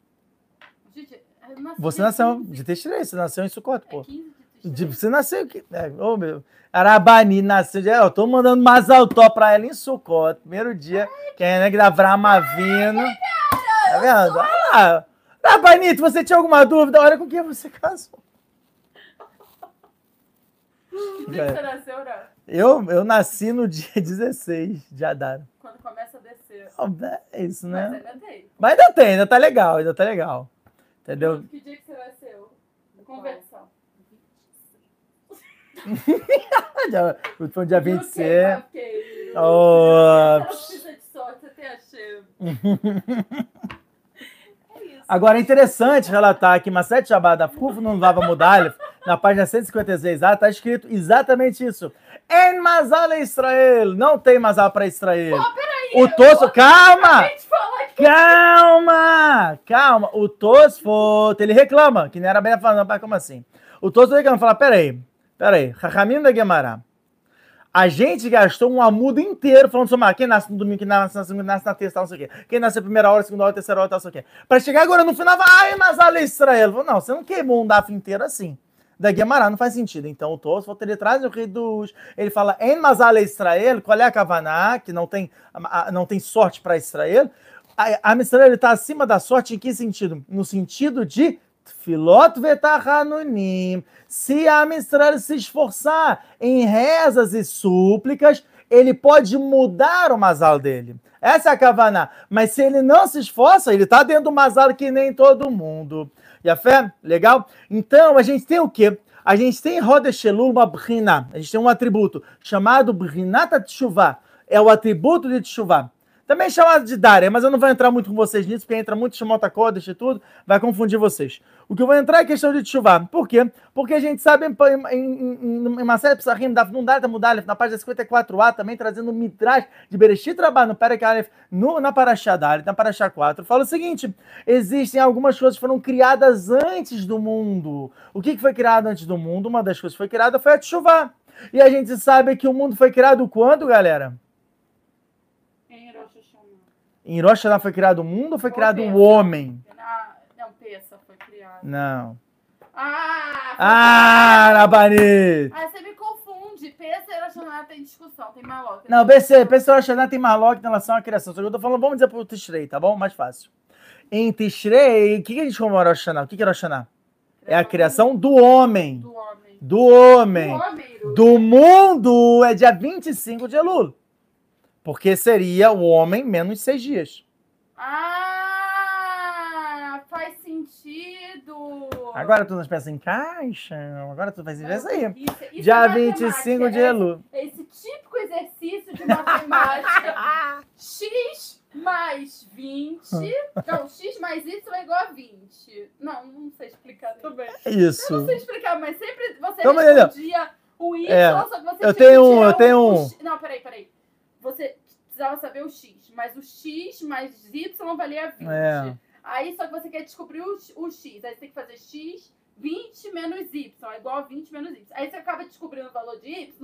Gente, eu nasci Você dia nasceu 15. de Teixeira, você nasceu em Sucote, É pô. 15 de De- Teixeira. Você nasceu que. É, ô, meu. Arabani nasceu. de- Eu tô mandando Mazaltó pra ela em Sucote. Primeiro dia. Que é né, que da Vrama vindo. Tá vendo? Olha lá. Arabanito, você tinha alguma dúvida? Olha com quem você casou. Que dia que você nasceu, né? Eu, eu nasci no dia 16 de Adar. Quando começa a descer. É isso, Mas né? ainda tem. Mas ainda tem, ainda tá legal, ainda tá legal. Entendeu? Que dia que você nasceu? Conversão. Já- Foi o dia Ok, 26. ok. Oh, Você precisa de sorte, você tem a chave. Agora é interessante relatar que Masset Shabbat da Kuf não Vava Mudalef, na página 156A, está escrito exatamente isso. En Mazal é Israel. Não tem Mazal para Israel. o Tosso. Calma! A gente fala aqui. Calma! Calma! O Tosfot, ele reclama, que não era bem falando, mas como assim? O Tosfot reclama, fala, peraí, peraí, Chachamim da Gemara. A gente gastou um amudo inteiro falando sobre ah, quem nasce no domingo, quem nasce na segunda, nasce na terça, não sei o quê. Quem nasce na primeira hora, segunda hora, terceira hora, não sei o quê. Pra chegar agora no final, fala, ai, mas olha Israel. Não, você não queimou um dafo inteiro assim. Da Gemara não faz sentido. Então o Tosfot, ele traz o reduz. Ele fala, em Mazale Israel, qual é a Kavaná, que não tem, a- a- não tem sorte para Israel. A, a Israel está acima da sorte em que sentido? No sentido de Filot vetahanunim. Se a Israel se esforçar em rezas e súplicas, ele pode mudar o mazal dele. Essa é a Kavaná. Mas se ele não se esforça, ele está dentro do mazal que nem todo mundo. E a fé? Legal? Então, a gente tem o quê? A gente tem em Rodesh Elul uma brina. A gente tem um atributo chamado Brinata Teshuvah. É o atributo de Teshuvah. Também chamado de Dária, mas eu não vou entrar muito com vocês nisso, porque entra muito Shemota Kodesh e tudo, vai confundir vocês. O que eu vou entrar é a questão de Teshuvah. Por quê? Porque a gente sabe em, em, em, em Maseret Psachim, da Nundata Mudalef, na página 54a, também trazendo o de Bereshit Rabá, no Perek Aleph, no, na Parashá Dalet, na Parashá 4, fala o seguinte, existem algumas coisas que foram criadas antes do mundo. O que, foi criado antes do mundo? Uma das coisas que foi criada foi a Teshuvah. E a gente sabe que o mundo foi criado quando, galera? Em Hashanah foi criado o mundo ou foi criado o homem? Na- Não, Peça foi criado. Não. Ah! Ah, Rabanit! Ah, você me confunde. Peça e Rosh Hashanah tem discussão, tem maloca. Não, BC, BC Rosh Hashanah tem Malok em relação à criação. Só que eu tô falando, vamos dizer pro Tishrei, tá bom? Mais fácil. Em Tishrei, o que, que a gente comemora Rosh Hashanah? O que, que é Rosh Hashanah? É a criação do homem. do homem. Do homem. Do homem. Do mundo é dia 25 de Elul. Porque seria o homem menos seis dias. Ah! Faz sentido. Agora tu não pensa em caixa. Agora tu ver isso aí. Isso- isso Dia é 25 de matemática, Elul. É esse típico exercício de matemática. x mais 20. Não, x mais y é igual a 20. Não, não sei explicar também. É Eu não isso. sei explicar, mas sempre você Então, respondia o y, É, só que você eu tenho um, eu tenho um. Não, peraí, peraí. Você precisava saber o X, mas o X mais Y valia 20. É. Aí só que você quer descobrir o, o X, aí você tem que fazer X 20 menos Y, é igual a 20 menos Y. Aí você acaba descobrindo o valor de Y,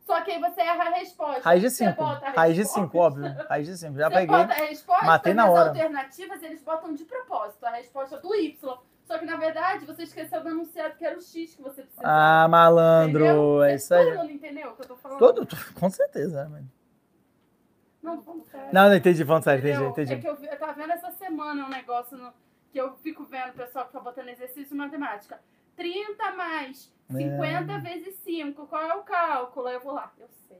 só que aí você erra a resposta. Raiz de Você 5. bota a Raiz de resposta. 5, óbvio. Raiz de 5. Já Você peguei. bota a resposta, matei na hora. alternativas eles botam de propósito a resposta do Y. Só que na verdade você esqueceu do enunciado que era o X que você precisava. Ah, malandro. Entendeu? É isso aí. Todo mundo entendeu o que eu tô falando? Todo, com certeza, né, mano. Não, vamos sério. Não, não entendi, falando sério, entendi, Entendeu? entendi. É que eu, eu tava vendo essa semana um negócio no- que eu fico vendo o pessoal que tá botando exercício de matemática. 30 mais 50 É. vezes 5. Qual é o cálculo? Aí eu vou lá, eu sei.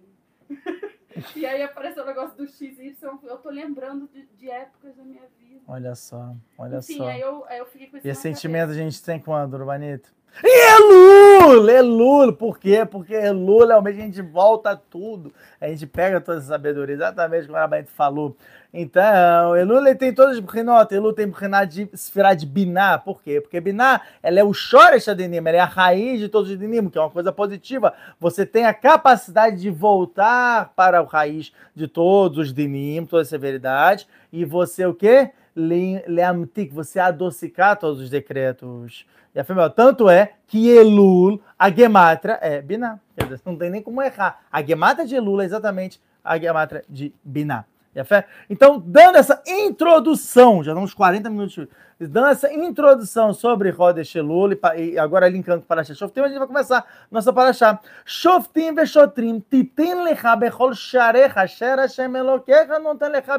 e aí apareceu o negócio do XY. Eu tô lembrando de, de épocas da minha vida. Olha só, olha Enfim, só. aí eu, aí eu fiquei com isso E esse sentimento a gente tem quando, Urbanito? E é Lula! É Lula! Por quê? Porque é Lula é mês que a gente volta a tudo. A gente pega toda essa sabedoria, exatamente como o Urbanito falou. Então, Elul tem todas as Brinot, Elul tem Brinat de Sfirá de Biná. Por quê? Porque Biná, ela é o Shoresh Adenim, ela é a raiz de todos os Adenim, que é uma coisa positiva. Você tem a capacidade de voltar para a raiz de todos os Dinim, toda a severidade, e você o quê? Le- Leamtik, você adocicar todos os decretos. E afirma, tanto é que Elul, a Gematra, é Biná. Não tem nem como errar. A Gematra de Elul é exatamente a Gematra de Biná. A? Então, dando essa introdução, já damos 40 minutos, dando essa introdução sobre Rodesh Elul, e agora linkando para Parashat Shoftim, a gente vai começar nossa Parashá. Shoftim veshotrim, titin lecha bechol sharecha, asher Hashem Elokecha, noten lecha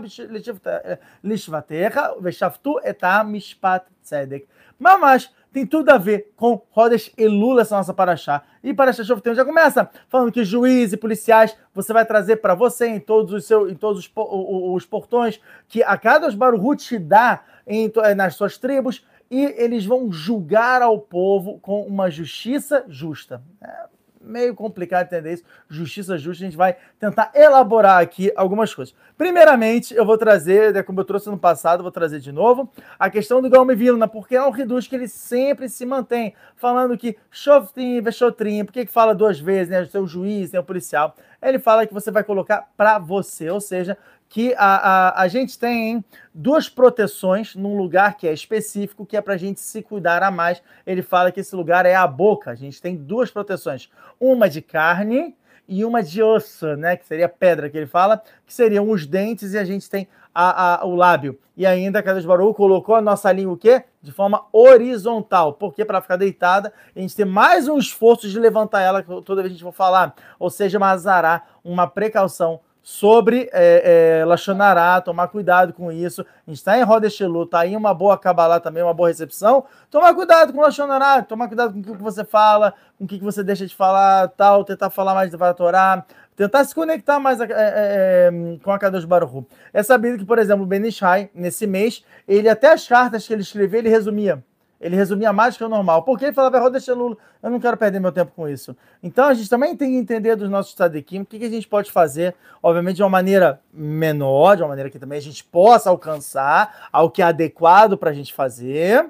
lishvatecha, veshaftu et mishpat tzedek. Mamash, tem tudo a ver com Rodas Elul, essa nossa paraxá. E Paraxá Shoftim já começa falando que juízes e policiais você vai trazer para você em todos os seus, em todos os, os portões que a cada Baruch te dá em eh, nas suas tribos e eles vão julgar ao povo com uma justiça justa. É meio complicado entender isso. Justiça justa, a gente vai tentar elaborar aqui algumas coisas. Primeiramente, eu vou trazer, né, como eu trouxe no passado, vou trazer de novo, a questão do Galme Vilna, porque é um reduz que ele sempre se mantém, falando que Shoftim, Veshotrim, por que fala duas vezes, né, o seu juiz, né, o policial, ele fala que você vai colocar para você, ou seja, que a, a, a gente tem hein, duas proteções num lugar que é específico, que é para a gente se cuidar a mais. Ele fala que esse lugar é a boca. A gente tem duas proteções, uma de carne e uma de osso, né? Que seria pedra que ele fala, que seriam os dentes e a gente tem a, a- o lábio. E ainda Kadosh Baruch colocou a nossa língua o quê? De forma horizontal. Porque para ficar deitada, a gente tem mais um esforço de levantar ela toda vez que a gente for falar. Ou seja, uma azará, uma precaução sobre é, é, Lachonará, tomar cuidado com isso. A gente está em Roda Eshelu, está em uma boa Kabbalah também, uma boa recepção. Tomar cuidado com Lachonará, tomar cuidado com o que você fala, com o que você deixa de falar, tal, tentar falar mais de Torá, tentar se conectar mais é, é, é, com a Kadosh Baruch Hu. É sabido que, por exemplo, o Ben Ishai, nesse mês, ele até as cartas que ele escrevia, ele resumia. Ele resumia mais que o normal. Porque ele falava, Roda Eshelu, eu não quero perder meu tempo com isso. Então a gente também tem que entender dos nossos tzadikim o que, que a gente pode fazer, obviamente de uma maneira menor, de uma maneira que também a gente possa alcançar ao que é adequado para a gente fazer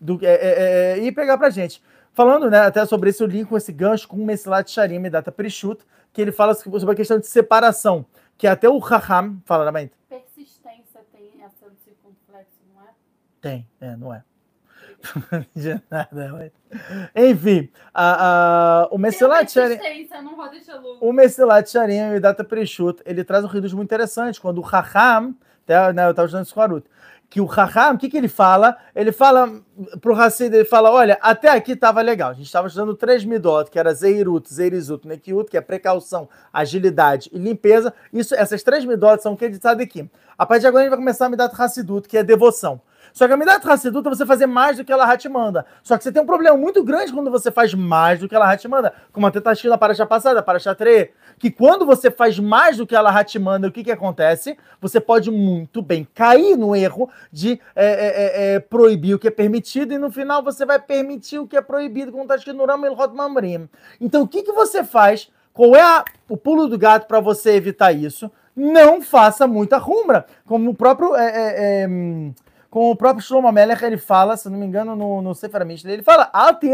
do, é, é, é, e pegar para a gente. Falando né, até sobre esse, link com esse gancho com o Mesilat Sharim e Data Prishut, que ele fala sobre a questão de separação, que até o Raham fala também. Persistência tem essa circunflexo, não é? Tem, é, não é. De nada, mas... Enfim, a, a, o louco. O Mesilat Sharim e Data Prishut, ele traz um reduz muito interessante, quando o Raham, até, né, eu estava estudando isso com o Harut, que o Raham, o que, que ele fala? Ele fala pro Hassid, ele fala, olha, até aqui estava legal, a gente estava estudando três midot, que era Zeirut, Zeirizut, Nekiut, que é precaução, agilidade e limpeza, isso, essas três midot são o que de Tzadikim. A partir de agora a gente vai começar a Midat Hassidut, que é devoção. Só que a Midat Hassidut é você fazer mais do que ela te manda. Só que você tem um problema muito grande quando você faz mais do que ela te manda. Como até tá escrito na paraxá passada, paraxá 3, que quando você faz mais do que ela te manda, o que que acontece? Você pode muito bem cair no erro de é, é, é, é, proibir o que é permitido e no final você vai permitir o que é proibido, como está escrito no Ram Elhot Mamrim. Então o que que você faz? Qual é a- o pulo do gato para você evitar isso? Não faça muita rumbra. Como o próprio... é, é, é, hum, com o próprio Shlomo Melech, ele fala, se não me engano, no, no Sefer Mishnah, ele fala, arbe.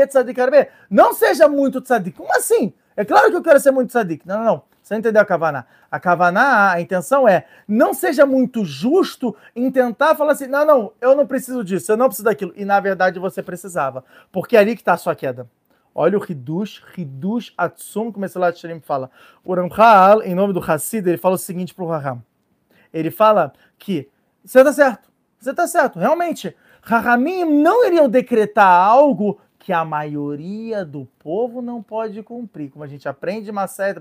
não seja muito tzadik. Como assim? É claro que eu quero ser muito tzadik. Não, não, não. Você entendeu a Kavaná? A Kavaná, a intenção é, não seja muito justo em tentar falar assim, não, não, eu não preciso disso, eu não preciso daquilo. E na verdade você precisava. Porque é ali que está a sua queda. Olha o Hidush, Hidush Atsum, como esse lado Shirim fala. O Ramchal, em nome do Hassid, ele fala o seguinte para o Raham. Ele fala que você está certo, você está certo, realmente. Rahamim não iriam decretar algo que a maioria do povo não pode cumprir. Como a gente aprende Masé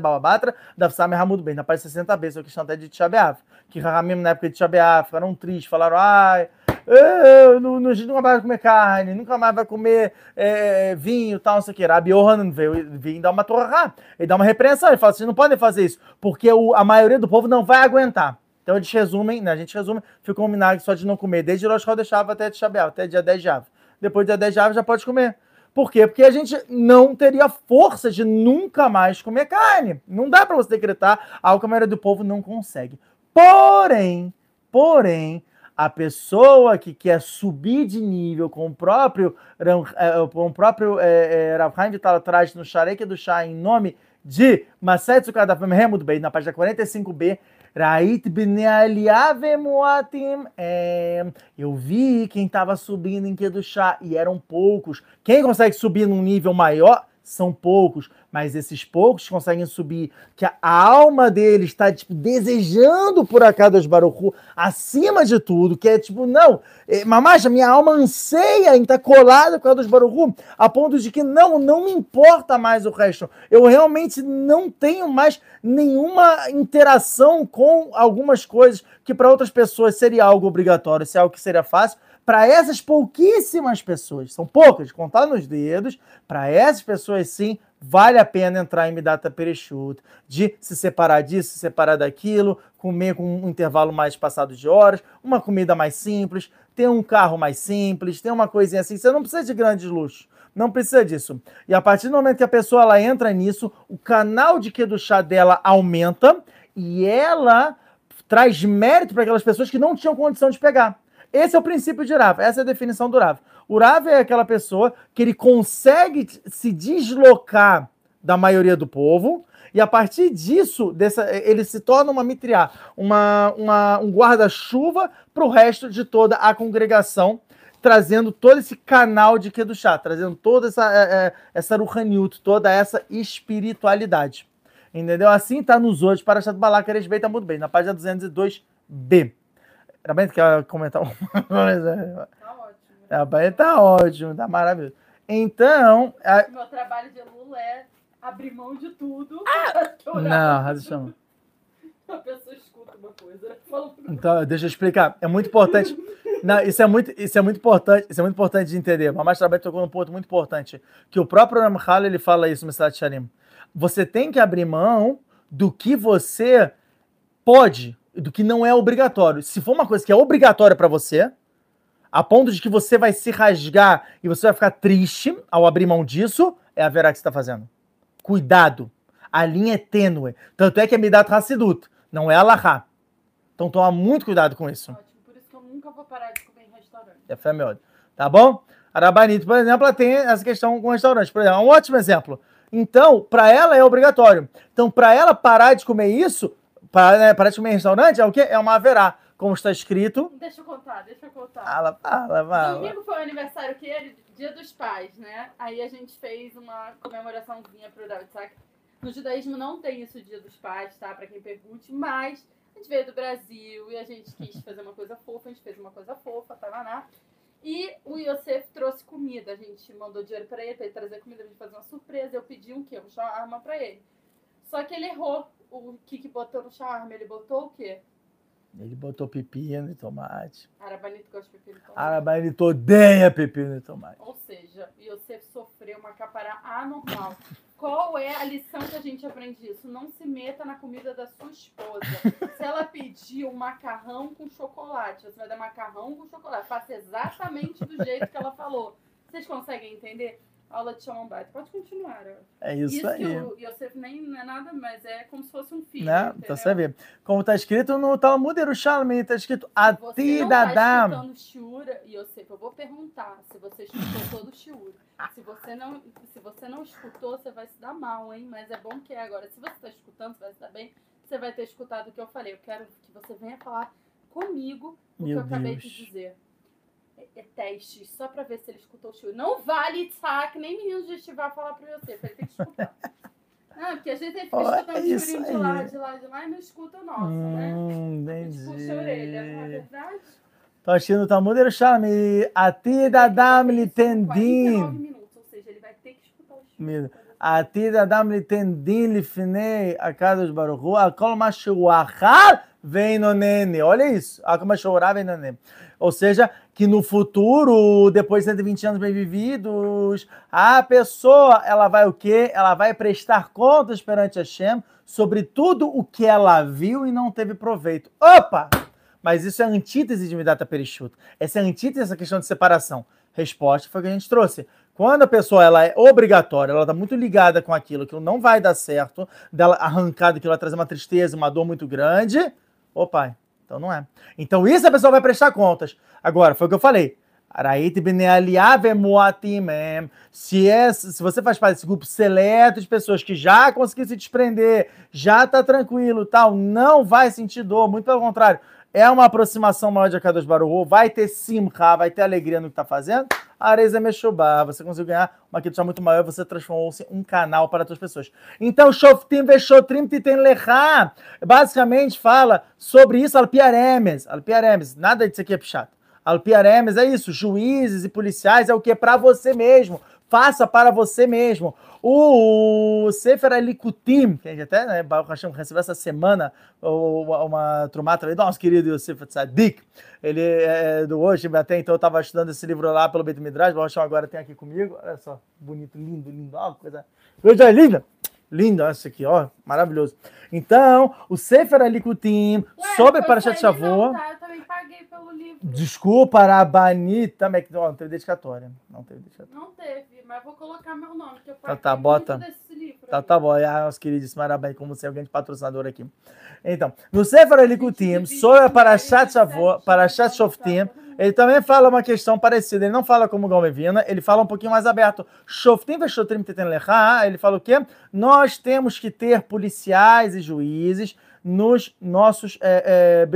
Bababatra, da Samer Hamud bem, na página 60 b, isso questão até de Tchabeav. Que Rahamim, na época de Tchabeav, ficaram tristes, falaram, ai, eu, não, não, nunca mais vai comer carne, nunca mais vai comer é, vinho tal, não sei o que. Rabi Yohanan veio, veio dar uma torra, ele dá uma repreensão, ele fala, vocês não podem fazer isso, porque o, a maioria do povo não vai aguentar. Então eles resumem, né, a gente resume, ficou milagre só de não comer, desde Rosh deixava até Tchabeav, até dia 10 de Av depois de 10 de já pode comer. Por quê? Porque a gente não teria força de nunca mais comer carne. Não dá para você decretar algo que a maioria do povo não consegue. Porém, porém, a pessoa que quer subir de nível com o próprio é, com o próprio é, é, Rav Haim Vital atrás no Sharek do Chá em nome de Masetsu Kadafem Remud Bey, na página 45b, Rait Muatim. É, eu vi quem estava subindo em Kedushá e eram poucos. Quem consegue subir num nível maior são poucos, mas esses poucos conseguem subir, que a alma deles está tipo desejando por Akadosh Baruchu acima de tudo, que é tipo, não, é, mamacha, minha alma anseia em estar tá colada com Akadosh Baruchu, a ponto de que não, não me importa mais o resto. Eu realmente não tenho mais nenhuma interação com algumas coisas que para outras pessoas seria algo obrigatório, se é algo que seria fácil, para essas pouquíssimas pessoas, são poucas, contar nos dedos, para essas pessoas sim, vale a pena entrar em Midata Perechut, de se separar disso, se separar daquilo, comer com um intervalo mais passado de horas, uma comida mais simples, ter um carro mais simples, ter uma coisinha assim. Você não precisa de grandes luxos. Não precisa disso. E a partir do momento que a pessoa ela entra nisso, o canal de que do chá dela aumenta e ela traz mérito para aquelas pessoas que não tinham condição de pegar. Esse é o princípio de Rav, essa é a definição do Rav. O Rav é aquela pessoa que ele consegue se deslocar da maioria do povo, e a partir disso, dessa, ele se torna uma mitriá, uma, uma, um guarda-chuva para o resto de toda a congregação, trazendo todo esse canal de Kedushá, trazendo toda essa, é, é essa Ruhaniut, toda essa espiritualidade. Entendeu? Assim está nos hoje para Chat Balak Eresbeita muito bem, na página 202b. Era bem que ela comentar uma coisa. Tá ótimo. É, tá ótimo, tá maravilhoso. Então. A... Meu trabalho de Lula é abrir mão de tudo. Ah! Não, razão. A pessoa escuta uma coisa. Então, deixa eu explicar. É muito importante. Não, isso é muito, isso é muito importante, isso é muito importante de entender. Mas trabalho tocou num ponto muito importante, que o próprio Ramchal ele fala isso no Sat Sharim. Você tem que abrir mão do que você pode do que não é obrigatório. Se for uma coisa que é obrigatória para você, a ponto de que você vai se rasgar e você vai ficar triste ao abrir mão disso, é a verá que você está fazendo. Cuidado. A linha é tênue. Tanto é que é Midat Hassidut, não é Allahá. Então toma muito cuidado com isso. Ótimo, por isso que eu nunca vou parar de comer em restaurante. É fé meu. Tá bom? Arabanito, por exemplo, ela tem essa questão com restaurante. Por exemplo, é um ótimo exemplo. Então, para ela é obrigatório. Então, para ela parar de comer isso, né, para comer em restaurante é o quê? É uma haverá. Como está escrito. Deixa eu contar, deixa eu contar. Fala, fala, fala. Domingo foi o aniversário que ele, dia dos pais, né? Aí a gente fez uma comemoraçãozinha pro David Sack. No judaísmo não tem isso dia dos pais, tá? Pra quem pergunte, mas a gente veio do Brasil e a gente quis fazer uma coisa fofa, a gente fez uma coisa fofa, tá lá. E o Yosef trouxe comida. A gente mandou dinheiro pra ele, pra ele trazer comida, a gente fazer uma surpresa. Eu pedi um quê? Um arma pra ele. Só que ele errou o que que botou no charme? Ele botou o quê? Ele botou pepino e tomate. Arabanito gosta de pepino e tomate. Arabanito odeia pepino e tomate. Ou seja, você sofreu uma capará anormal. Qual é a lição que a gente aprende disso? Não se meta na comida da sua esposa. Se ela pedir um macarrão com chocolate, você vai dar macarrão com chocolate. Faça exatamente do jeito que ela falou. Vocês conseguem entender? Aula de Shalom Bait. Pode continuar. É isso, isso aí. O Yosef nem não é nada, mas é como se fosse um filho. Né? Então você vê. Como está escrito no Talmud Yerushalmi, está escrito Atidadam. Você não está Shiur, Yosef. Eu vou perguntar se você escutou todo o Shiur. se você não, se você não escutou, você vai se dar mal, hein? Mas é bom que é agora. Se você está escutando, você vai se dar bem. Você vai ter escutado o que eu falei. Eu quero que você venha falar comigo o Meu que eu acabei Deus. de dizer. É, é teste, só pra ver se ele escutou o Chiu. Não vale, saque, nem menino de estivar falar pra você. Ele tem que escutar. Não, porque a gente tem que ficar Olha escutando o churinho de lá, de lá, de lá e não escuta o nosso, né? Hum, A gente puxa a orelha, não é entendi. verdade? Toshino no Talmud Yerushalmi, Atid Adam São 49 Litendim. minutos, ou seja, ele vai ter que escutar vem no nene. Olha isso. A cama chorar, vem no nene. Ou seja, que no futuro, depois de 120 anos bem vividos, a pessoa, ela vai o quê? Ela vai prestar contas perante a Shem sobre tudo o que ela viu e não teve proveito. Opa! Mas isso é antítese de Midata Perichuta. Essa é antítese dessa questão de separação. Resposta foi o que a gente trouxe. Quando a pessoa ela é obrigatória, ela está muito ligada com aquilo, que não vai dar certo, dela arrancar daquilo, ela trazer uma tristeza, uma dor muito grande, Ô pai, então não é. Então isso a pessoa vai prestar contas. Agora, foi o que eu falei. Se, é, se você faz parte desse grupo seleto de pessoas que já conseguiu se desprender, já tá tranquilo tal, não vai sentir dor, muito pelo contrário. É uma aproximação maior de Akadosh Baruch vai ter simcha, vai ter alegria no que tá fazendo. Areza Meshubá, você conseguiu ganhar uma questão muito maior, você transformou-se em um canal para outras pessoas. Então, Shoftim Veshotrim Titen Lechá, basicamente fala sobre isso, Alpiaremes, Alpiaremes, nada disso aqui é chato. Alpiaremes é isso, juízes e policiais é o que é para você mesmo, faça para você mesmo. O Sefer Alikutim, que a gente até, né, Baruch Hashem, recebeu essa semana uma, uma trumata do nosso querido Yosef Tzadik, ele é do hoje, até então eu estava estudando esse livro lá pelo Beit Midrash, Baruch Hashem agora tem aqui comigo, olha só, bonito, lindo, lindo, ó, coisa, coisa linda. Linda, essa aqui, ó, maravilhoso. Então, o Sefer Alikutim, sobre Parashat Shavuot, tá? Eu também paguei pelo livro. desculpa, Rabani, também, não, não teve dedicatória, não teve dedicatória. Não teve, mas vou colocar meu nome, que eu Tá, paguei tá, muito bota. desse livro. Tá, aí. tá bom. Ah, nosso queridíssimo Arabém, como você é alguém de patrocinador aqui. Então, no Sefer Elikutim, sobre Parashat Shavuot, Parashat Shoftim, ele também fala uma questão parecida. Ele não fala como Galmevina, ele fala um pouquinho mais aberto. Ele fala o quê? Nós temos que ter policiais e juízes nos nossos é, é,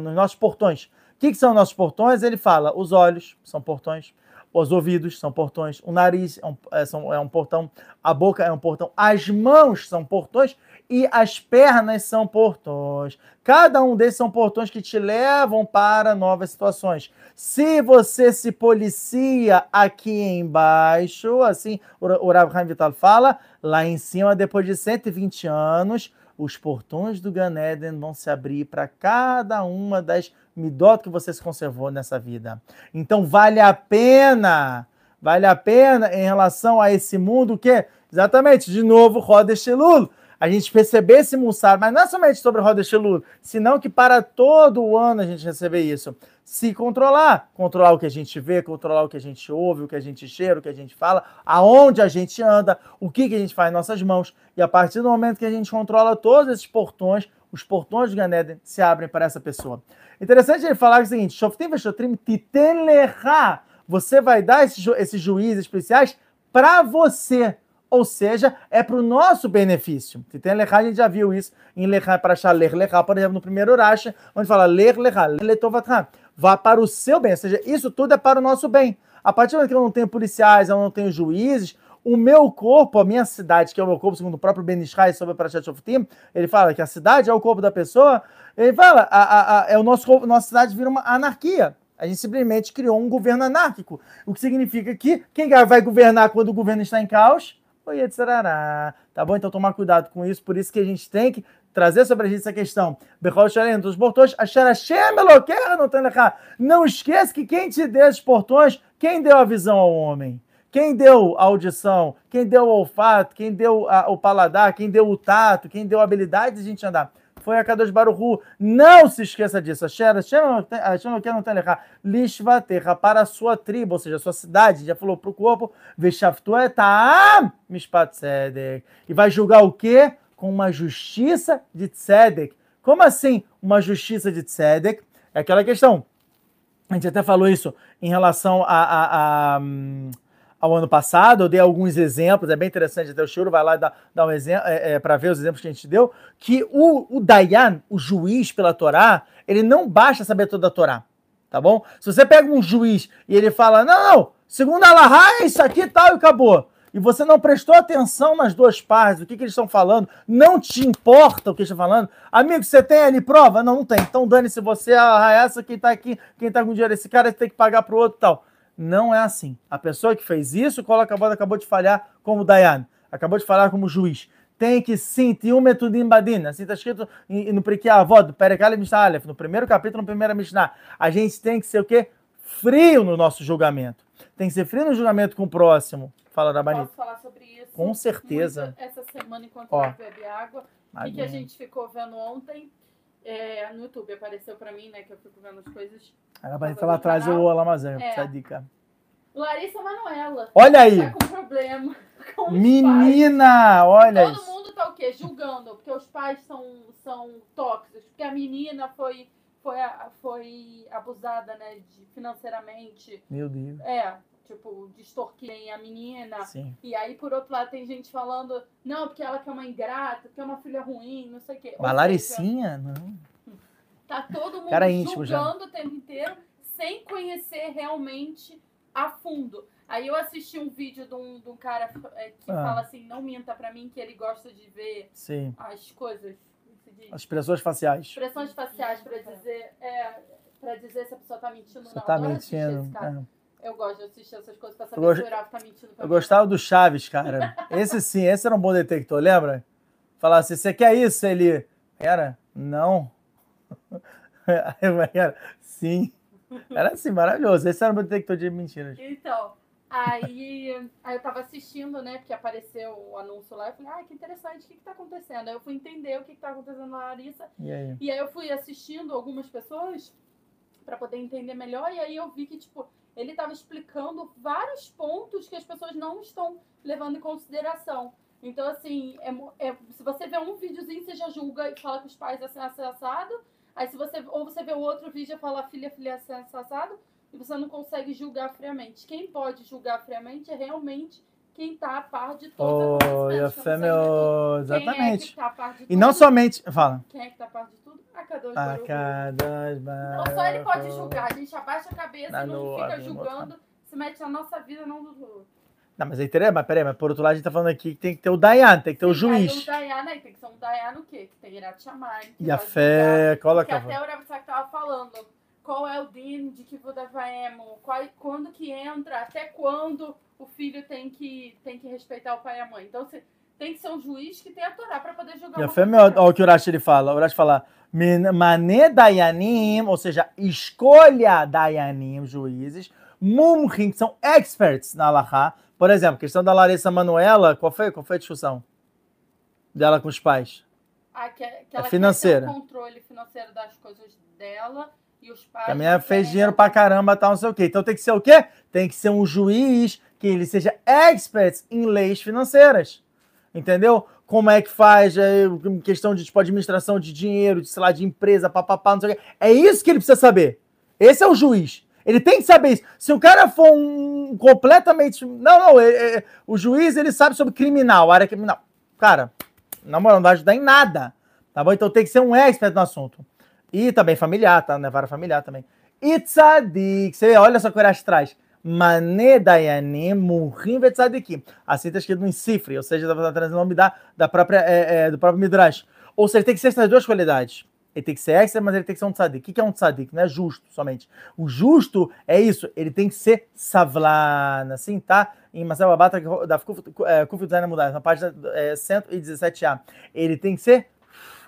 nos nossos portões. O que, que são nossos portões? Ele fala, os olhos são portões, os ouvidos são portões, o nariz é um, é, são- é um portão, a boca é um portão, as mãos são portões e as pernas são portões. Cada um desses são portões que te levam para novas situações. Se você se policia aqui embaixo, assim o Rav Chaim Vital fala, lá em cima, depois de 120 anos, os portões do Gan Eden vão se abrir para cada uma das midot que você se conservou nessa vida. Então vale a pena, vale a pena em relação a esse mundo que, exatamente, de novo, Rodesh Elul. A gente perceber esse Mussar, mas não é somente sobre Rodesh Elul, senão que para todo o ano a gente receber isso. Se controlar, controlar o que a gente vê, controlar o que a gente ouve, o que a gente cheira, o que a gente fala, aonde a gente anda, o que, que a gente faz em nossas mãos. E a partir do momento que a gente controla todos esses portões, os portões de Ganeden se abrem para essa pessoa. Interessante ele falar o seguinte: Shoftim veshotrim titen lecha. Você vai dar esses, ju esses juízes especiais para você. Ou seja, é para o nosso benefício. Titen lecha, a gente já viu isso em lecha para achar ler lecha, por exemplo, no primeiro Rashi, onde fala ler lecha, letovatcha. Vá para o seu bem. Ou seja, isso tudo é para o nosso bem. A partir do momento que eu não tenho policiais, eu não tenho juízes, o meu corpo, a minha cidade, que é o meu corpo, segundo o próprio Ben Ishai sobre a Parashat Shoftim, ele fala que a cidade é o corpo da pessoa, ele fala, a, a, a, é o nosso corpo, nossa cidade vira uma anarquia. A gente simplesmente criou um governo anárquico, o que significa que quem vai governar quando o governo está em caos? O Yetzirará. Tá bom? Então tomar cuidado com isso, por isso que a gente tem que trazer sobre a gente essa questão. Bechol Shalem, dos portões, Asher Hashem não tem. Não esqueça que quem te deu esses portões, quem deu a visão ao homem? Quem deu a audição? Quem deu o olfato? Quem deu a- o paladar? Quem deu o tato? Quem deu a habilidade de a gente andar? Foi a Kadosh Baruchu. Não se esqueça disso. Hashem não. Lishvaterra, para a sua tribo, ou seja, a sua cidade, já falou para o corpo, tzedek. E vai julgar o quê? Com uma justiça de tzedek. Como assim uma justiça de tzedek? É aquela questão. A gente até falou isso em relação a, a- a, hum, ao ano passado, eu dei alguns exemplos, é bem interessante, até o Chiro vai lá dá, dá um exemplo, é, é, para ver os exemplos que a gente deu, que o, o Dayan, o juiz pela Torá, ele não basta saber toda a Torá, tá bom? Se você pega um juiz e ele fala, não, não, segundo a é isso aqui e tal, e acabou e você não prestou atenção nas duas partes, o que, que eles estão falando, não te importa o que eles estão falando, amigo, você tem ali prova? Não, não tem. Então dane-se você, a essa, quem tá aqui, quem tá com dinheiro, esse cara tem que pagar pro outro e tal. Não é assim. A pessoa que fez isso, qual acabou, acabou de falhar como Dayan, acabou de falar como juiz. Tem que sim, um método em assim está escrito no Priquia Avod, Perekale Mishnah no primeiro capítulo, no primeiro Mishnah. A gente tem que ser o quê? Frio no nosso julgamento. Tem que ser frio no julgamento com o próximo. Fala da Banita. Posso falar sobre isso? Com certeza. essa semana, enquanto Ó, eu bebe água. O que, que, a gente ficou vendo ontem é, no YouTube? Apareceu pra mim, né? Que eu fico vendo as coisas. A Banita lá atrás, o Alamazan. É. Essa dica. Larissa Manuela. Olha aí. Tá com problema. Com Menina, olha Todo isso. mundo tá o quê? Julgando. Porque os pais são, são tóxicos. Porque a menina foi foi, foi abusada, né, de, financeiramente. Meu Deus. É, tipo, extorquirem a menina. Sim. E aí, por outro lado, tem gente falando, não, porque ela quer uma ingrata, porque é uma filha ruim, não sei o quê. Uma Laricinha? Não. Tá todo mundo Cara julgando já. o tempo inteiro, sem conhecer realmente a fundo. Aí eu assisti um vídeo de um, de um cara é, que ah. fala assim, não minta pra mim, que ele gosta de ver Sim. as coisas. As expressões faciais. Expressões faciais pra dizer, é, pra dizer se a pessoa tá mentindo ou não. Tá mentindo. É. Eu gosto de assistir essas coisas pra saber eu se o Uraf tá mentindo. Eu gostava do Chaves, cara. Esse sim, esse era um bom detector, lembra? Falar assim, você quer isso? Ele, era? Não. era, sim. Era assim, maravilhoso. Esse era um bom detector de mentiras. Então, aí, aí eu tava assistindo, né, porque apareceu o anúncio lá. Eu falei, ah, que interessante, o que que tá acontecendo? Aí eu fui entender o que que tá acontecendo na Larissa. E aí? E aí eu fui assistindo algumas pessoas para poder entender melhor. E aí eu vi que, tipo, ele estava explicando vários pontos que as pessoas não estão levando em consideração. Então, assim, é, é, se você vê um videozinho, você já julga e fala que os pais assim, assim, assado. Aí, se você, ou você vê o outro vídeo e fala filha, filha, assim, assado. E você não consegue julgar friamente. Quem pode julgar friamente é realmente quem está a par de todos oh, e a fé, meu... Exatamente. É tá e não somente... Fala. Quem é que está a par de tudo? A Kadosh A Kadosh Não só ele pode julgar. A gente abaixa a cabeça e não fica julgando. Se mete na nossa vida, não do outro. Não, mas aí teria, mas peraí, mas por outro lado a gente tá falando aqui que tem que ter o Dayan, tem que ter o juiz. Aí o Dayan aí tem que ser um Dayan o quê? Que tem Irat Shammai. E a fé, cola que até o Rav tava falando qual é o din de que Vaemo, quando que entra, até quando o filho tem que, tem que respeitar o pai e a mãe. Então, tem que ser um juiz que tem a Torá para poder julgar. E fé, olha o que o Urash ele fala. O Urash fala, mané dayanim, ou seja, escolha dayanim, juízes, mumrim, que são experts na Allahá. Por exemplo, questão da Larissa Manuela, qual foi, qual foi a discussão dela com os pais? Ah, que, que ela é financeira. o controle financeiro das coisas dela e os pais. A minha fez dinheiro pra caramba, tal, não sei o quê. Então tem que ser o quê? Tem que ser um juiz que ele seja expert em leis financeiras. Entendeu? Como é que faz, é, questão de tipo, administração de dinheiro, de, sei lá, de empresa, papapá, não sei o quê. É isso que ele precisa saber. Esse é o juiz. Ele tem que saber isso. Se o cara for um completamente. Não, não, é, é, o juiz ele sabe sobre criminal, área criminal. Cara, na moral, não vai ajudar em nada. Tá bom? Então tem que ser um expert no assunto. E também familiar, tá? Não é vara familiar também. Itzadik. Você olha só que traz. Mané Dayanim Murim Vetzadikim. Assim está escrito no Cifre, ou seja, está trazendo o nome da, da própria, é, é, do próprio Midrash. Ou seja, tem que ser essas duas qualidades. Ele tem que ser extra, mas ele tem que ser um tzadik. O que é um tzadik? Não é justo somente. O justo é isso, ele tem que ser savlan, assim, tá? Em Marcelo Babata, da Kuf Design Mudar, na página é, 117a. Ele tem que ser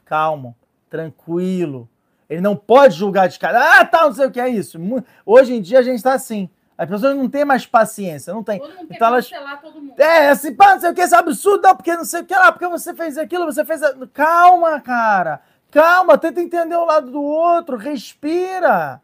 calmo, tranquilo, ele não pode julgar de cara. Ah, tá, não sei o que é isso. Hoje em dia a gente está assim. As pessoas não têm mais paciência, não tem. Todo mundo então elas... todo mundo. É, assim, pá, não sei o que, esse é absurdo, não, porque não sei o que lá, porque você fez aquilo, você fez. Calma, cara. Calma, tenta entender o lado do outro, respira.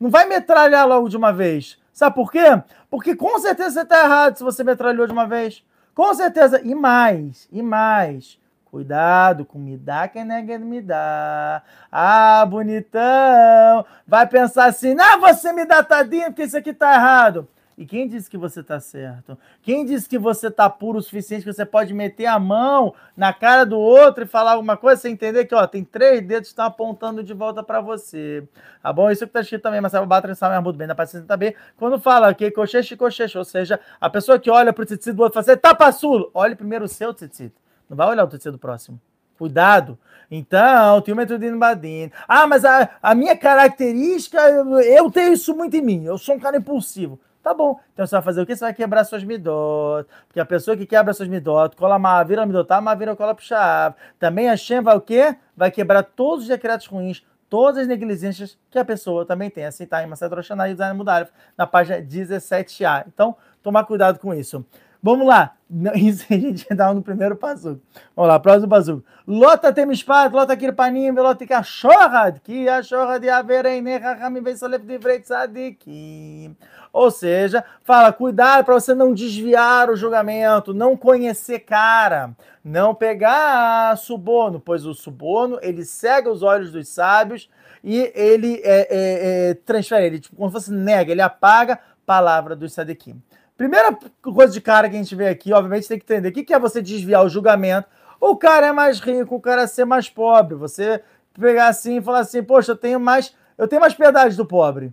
Não vai metralhar logo de uma vez. Sabe por quê? Porque com certeza você está errado se você metralhou de uma vez. Com certeza. E mais, e mais. Cuidado com me dá quem nega me dá. Ah, bonitão. Vai pensar assim, ah, você me dá tadinho porque isso aqui tá errado. E quem disse que você está certo? Quem disse que você está puro o suficiente que você pode meter a mão na cara do outro e falar alguma coisa sem entender que ó, tem três dedos que estão apontando de volta para você? Tá bom? Isso que está escrito também, mas Batra mais muito bem na página 60b, quando fala que cocheche, cocheche, ou seja, a pessoa que olha para o tzitzit do outro e fala assim, tá passulo, olhe primeiro o seu tzitzit. Não vai olhar o tzitzit do próximo. Cuidado. Então, tem o Metodino Badin. Ah, mas a, a minha característica, eu, eu tenho isso muito em mim. Eu sou um cara impulsivo. Tá bom. Então você vai fazer o quê? Você vai quebrar suas midot. Porque a pessoa que quebra suas midot, cola uma vira midotá, uma vira cola puxar. Também a Shem vai o quê? Vai quebrar todos os decretos ruins, todas as negligências que a pessoa também tem. Assim tá em Macedo Roshana e Design Mudarif, na página 17a. Então, tomar cuidado com isso. Vamos lá. Isso a gente dá no primeiro passo. Vamos lá, próximo passo. Lota tem espada, lota kirpanim, lota cachorra, que a chorra de haverem nechamim vesolef de vretzadik. Ou seja, fala, cuidado para você não desviar o julgamento, não conhecer cara, não pegar suborno, pois o suborno ele cega os olhos dos sábios e ele é, é, é, transfere, ele, tipo, como se fosse nega, ele apaga palavra dos sadequim. Primeira coisa de cara que a gente vê aqui, obviamente, tem que entender o que é você desviar o julgamento. O cara é mais rico, o cara é ser mais pobre. Você pegar assim e falar assim, poxa, eu tenho mais, eu tenho mais piedade do pobre.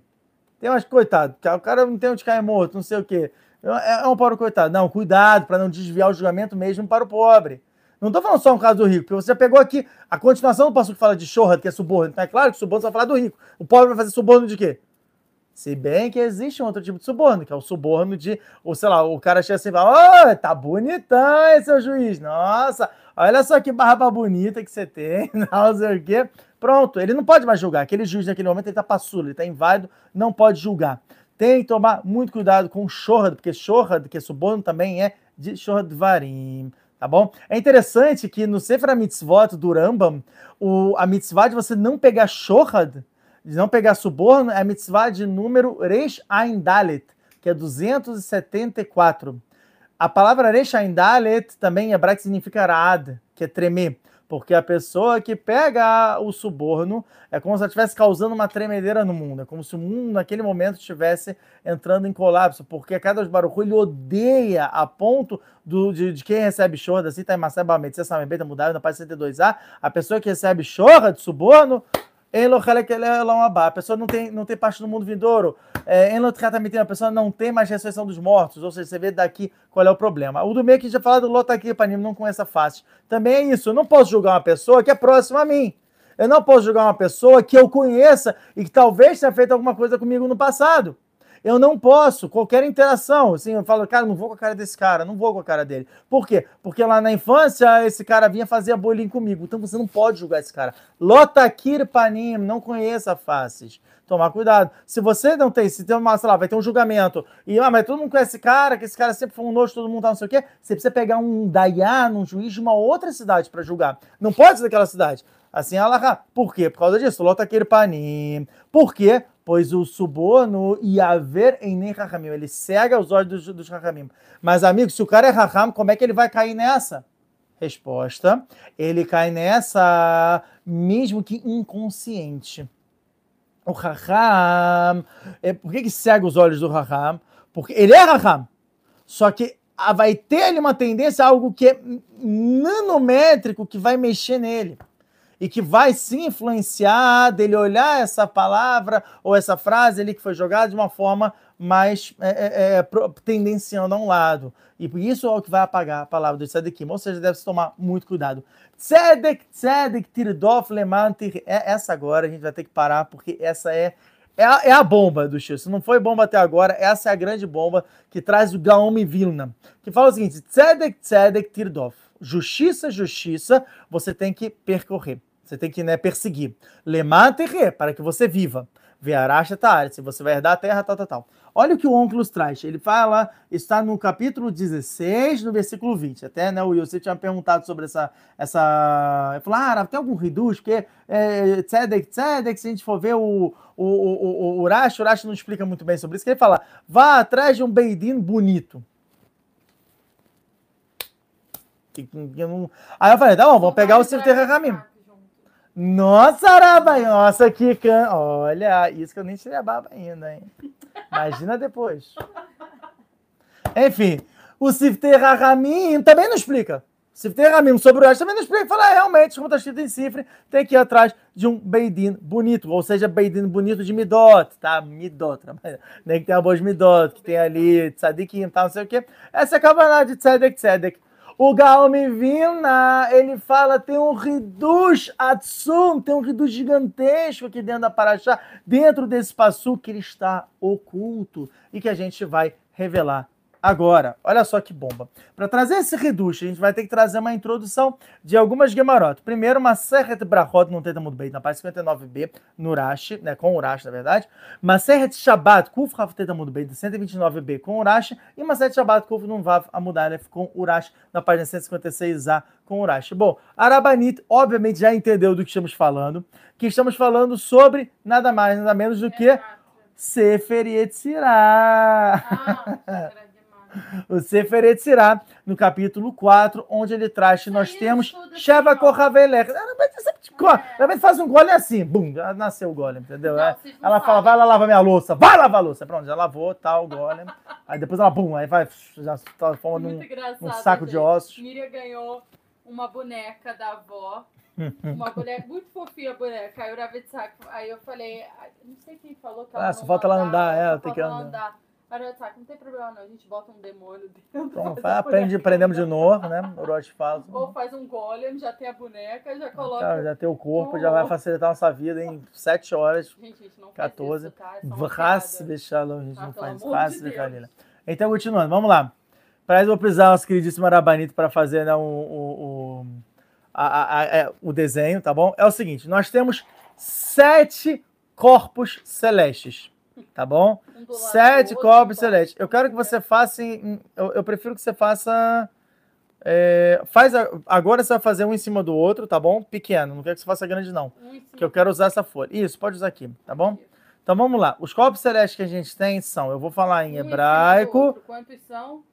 Tem mais, coitado, o cara não tem onde cair morto, não sei o quê. É, é um pobre coitado. Não, cuidado para não desviar o julgamento mesmo para o pobre. Não estou falando só um caso do rico, porque você pegou aqui a continuação do passo que fala de chorra, que é suborno. Então é claro que suborno vai falar do rico. O pobre vai fazer suborno de quê? Se bem que existe um outro tipo de suborno, que é o suborno de, ou sei lá, o cara chega assim e fala: oh, tá bonitão esse seu juiz. Nossa, olha só que barba bonita que você tem, não sei o quê. Pronto, ele não pode mais julgar. Aquele juiz naquele momento ele tá passulo, ele tá inválido, não pode julgar. Tem que tomar muito cuidado com chorra, porque chorra, que é suborno também é de chorra de varim, tá bom? É interessante que no Sefer Mitzvot do Rambam, o, a mitzvah de você não pegar chorra de não pegar suborno, é a mitzvah de número Reish Ain Dalet, que é 274. A palavra Reish Ain Dalet também em hebraico significa Raad, que é tremer. Porque a pessoa que pega o suborno é como se ela estivesse causando uma tremedeira no mundo. É como se o mundo, naquele momento, estivesse entrando em colapso. Porque cada Baruch ele odeia a ponto do, de, de quem recebe chorra, assim, tá em Maceba Medicina Samebeta mudado na página 62a. A pessoa que recebe chorra de suborno, a pessoa não tem, não tem parte no mundo vindouro. É, a pessoa não tem mais ressurreição dos mortos. Ou seja, você vê daqui qual é o problema. O do meio que já falou do Lotaki Panim, não conhece a face. Também é isso. Eu não posso julgar uma pessoa que é próxima a mim. Eu não posso julgar uma pessoa que eu conheça e que talvez tenha feito alguma coisa comigo no passado. Eu não posso, qualquer interação, assim, eu falo, cara, não vou com a cara desse cara, não vou com a cara dele. Por quê? Porque lá na infância esse cara vinha fazer bullying comigo. Então você não pode julgar esse cara. Lotakir Panim, não conheça faces. Tomar cuidado. Se você não tem, se tem uma, sei lá, vai ter um julgamento, e ah, mas todo mundo conhece esse cara, que esse cara sempre foi um nojo, todo mundo tá não sei o quê, você precisa pegar um Dayan, um juiz de uma outra cidade para julgar. Não pode ser daquela cidade. Assim, Allah, por quê? Por causa disso. Lotakir Panim. Por quê? Pois o suborno e haver em nem Rahamim, ele cega os olhos dos, dos Rahamim. Mas, amigo, se o cara é Raham, como é que ele vai cair nessa? Resposta: ele cai nessa mesmo que inconsciente. O Raham, é, por que, que cega os olhos do Raham? Porque ele é Raham, só que vai ter ali uma tendência algo que é nanométrico que vai mexer nele e que vai sim influenciar dele olhar essa palavra ou essa frase ali que foi jogada de uma forma mais é, é, é tendenciando a um lado. E isso é o que vai apagar a palavra do Tzedikim. Ou seja, deve-se tomar muito cuidado. Tzedek, Tzedek, Tirdof, Lemantir. É essa agora, a gente vai ter que parar, porque essa é é a, é a, bomba do X. Se não foi bomba até agora, essa é a grande bomba que traz o Gaomi Vilna, que fala o seguinte: Tzedek, Tzedek, Tirdof. Justiça, justiça, você tem que percorrer. Você tem que né, perseguir. Lemar terre, para que você viva. Vearacha tá, se você vai herdar a terra, tal, tal, tal. Olha o que o Onkelos traz. Ele fala, está no capítulo 16, no versículo 20. Até né, o Yossi tinha perguntado sobre essa. essa... Ele falou: ah, tem algum reduz? Porque é, tzedek, tzedek, se a gente for ver o, o, o, o Urash, o Urash não explica muito bem sobre isso. Que ele fala: vá atrás de um Beidin bonito. Aí eu falei: tá bom, vamos pegar o Sifter Ramim. Nossa, Arabai, nossa, que can... Olha, isso que eu nem tirei a barba ainda, hein? Imagina depois. Enfim, o Siftei Rahamim também não explica. Siftei Rahamim sobre o Urash também não explica. Fala, é, realmente, como está escrito em cifre, tem que ir atrás de um Beidin bonito, ou seja, Beidin bonito de Midot, tá? Midot. Nem que tenha boas Midot, que tem ali Tzadikim tal, não sei o quê. Essa é a Kavaná de Tzedek Tzedek. O Gaomi ele fala, tem um Riduz Atsum, tem um Riduz gigantesco aqui dentro da Paraxá, dentro desse passo que ele está oculto e que a gente vai revelar agora. Olha só que bomba. Para trazer esse reducho, a gente vai ter que trazer uma introdução de algumas Gemarot. Primeiro, uma Serret Brachot, não tenta muito bem, na parte 59b, no Urashi, né, com Urashi, na verdade. Uma Serret Shabbat, Kuf Raf tenta muito bem, 129b, com Urashi. E uma Serret Shabbat, Kuf Nun Vav Amudalef, com Urashi, na página 156a, com Urashi. Bom, Arabanit, obviamente, já entendeu do que estamos falando, que estamos falando sobre nada mais, nada menos do que Sefer Yetzirah. Ah, o Sefer Yetzirah, no capítulo 4, onde ele traz que nós temos Sheva. Kohavelech. Ela faz um golem assim, bum, nasceu o golem, entendeu? Não, É. não Ela fala, vai lá lavar minha louça, vai lavar a louça. Pronto, já lavou, tal, o golem. Aí depois ela, bum, aí vai, já transforma Muito num, num saco de gente. ossos. Miriam ganhou uma boneca da avó. Uma boneca muito fofinha a boneca. Aí o Ravitsak, aí eu falei, ai, não sei quem falou que ela Ah, só falta ela andar, é, ela tem que ela andar. Não tem problema não, a gente bota um demônio dentro. Pronto, faz a aprendemos de novo, né? O Roche fala. Ou faz um golem, já tem a boneca, já coloca. Cara, já tem o corpo, já vai facilitar nossa vida em 7 horas. Gente, gente, não 14. faz isso, tá? É deixá-lo, a gente Ah, não faz fácil de de Deus. Kalila. Então, continuando, vamos lá. Para isso, eu vou precisar nosso queridíssimo Arabanito para fazer né, o, o, o, a- a- a- é, o desenho, tá bom? É o seguinte: nós temos sete corpos celestes, tá bom? Um Sete corpos então. celestes. Eu quero que você faça. em- eu, eu prefiro que você faça. é, faz a- agora você vai fazer um em cima do outro, tá bom? Pequeno, não quero que você faça grande, não. Um em Que eu quero usar essa folha. Isso, pode usar aqui, tá bom? Então vamos lá. Os corpos celestes que a gente tem são, eu vou falar em Um em hebraico, outro. Quantos são?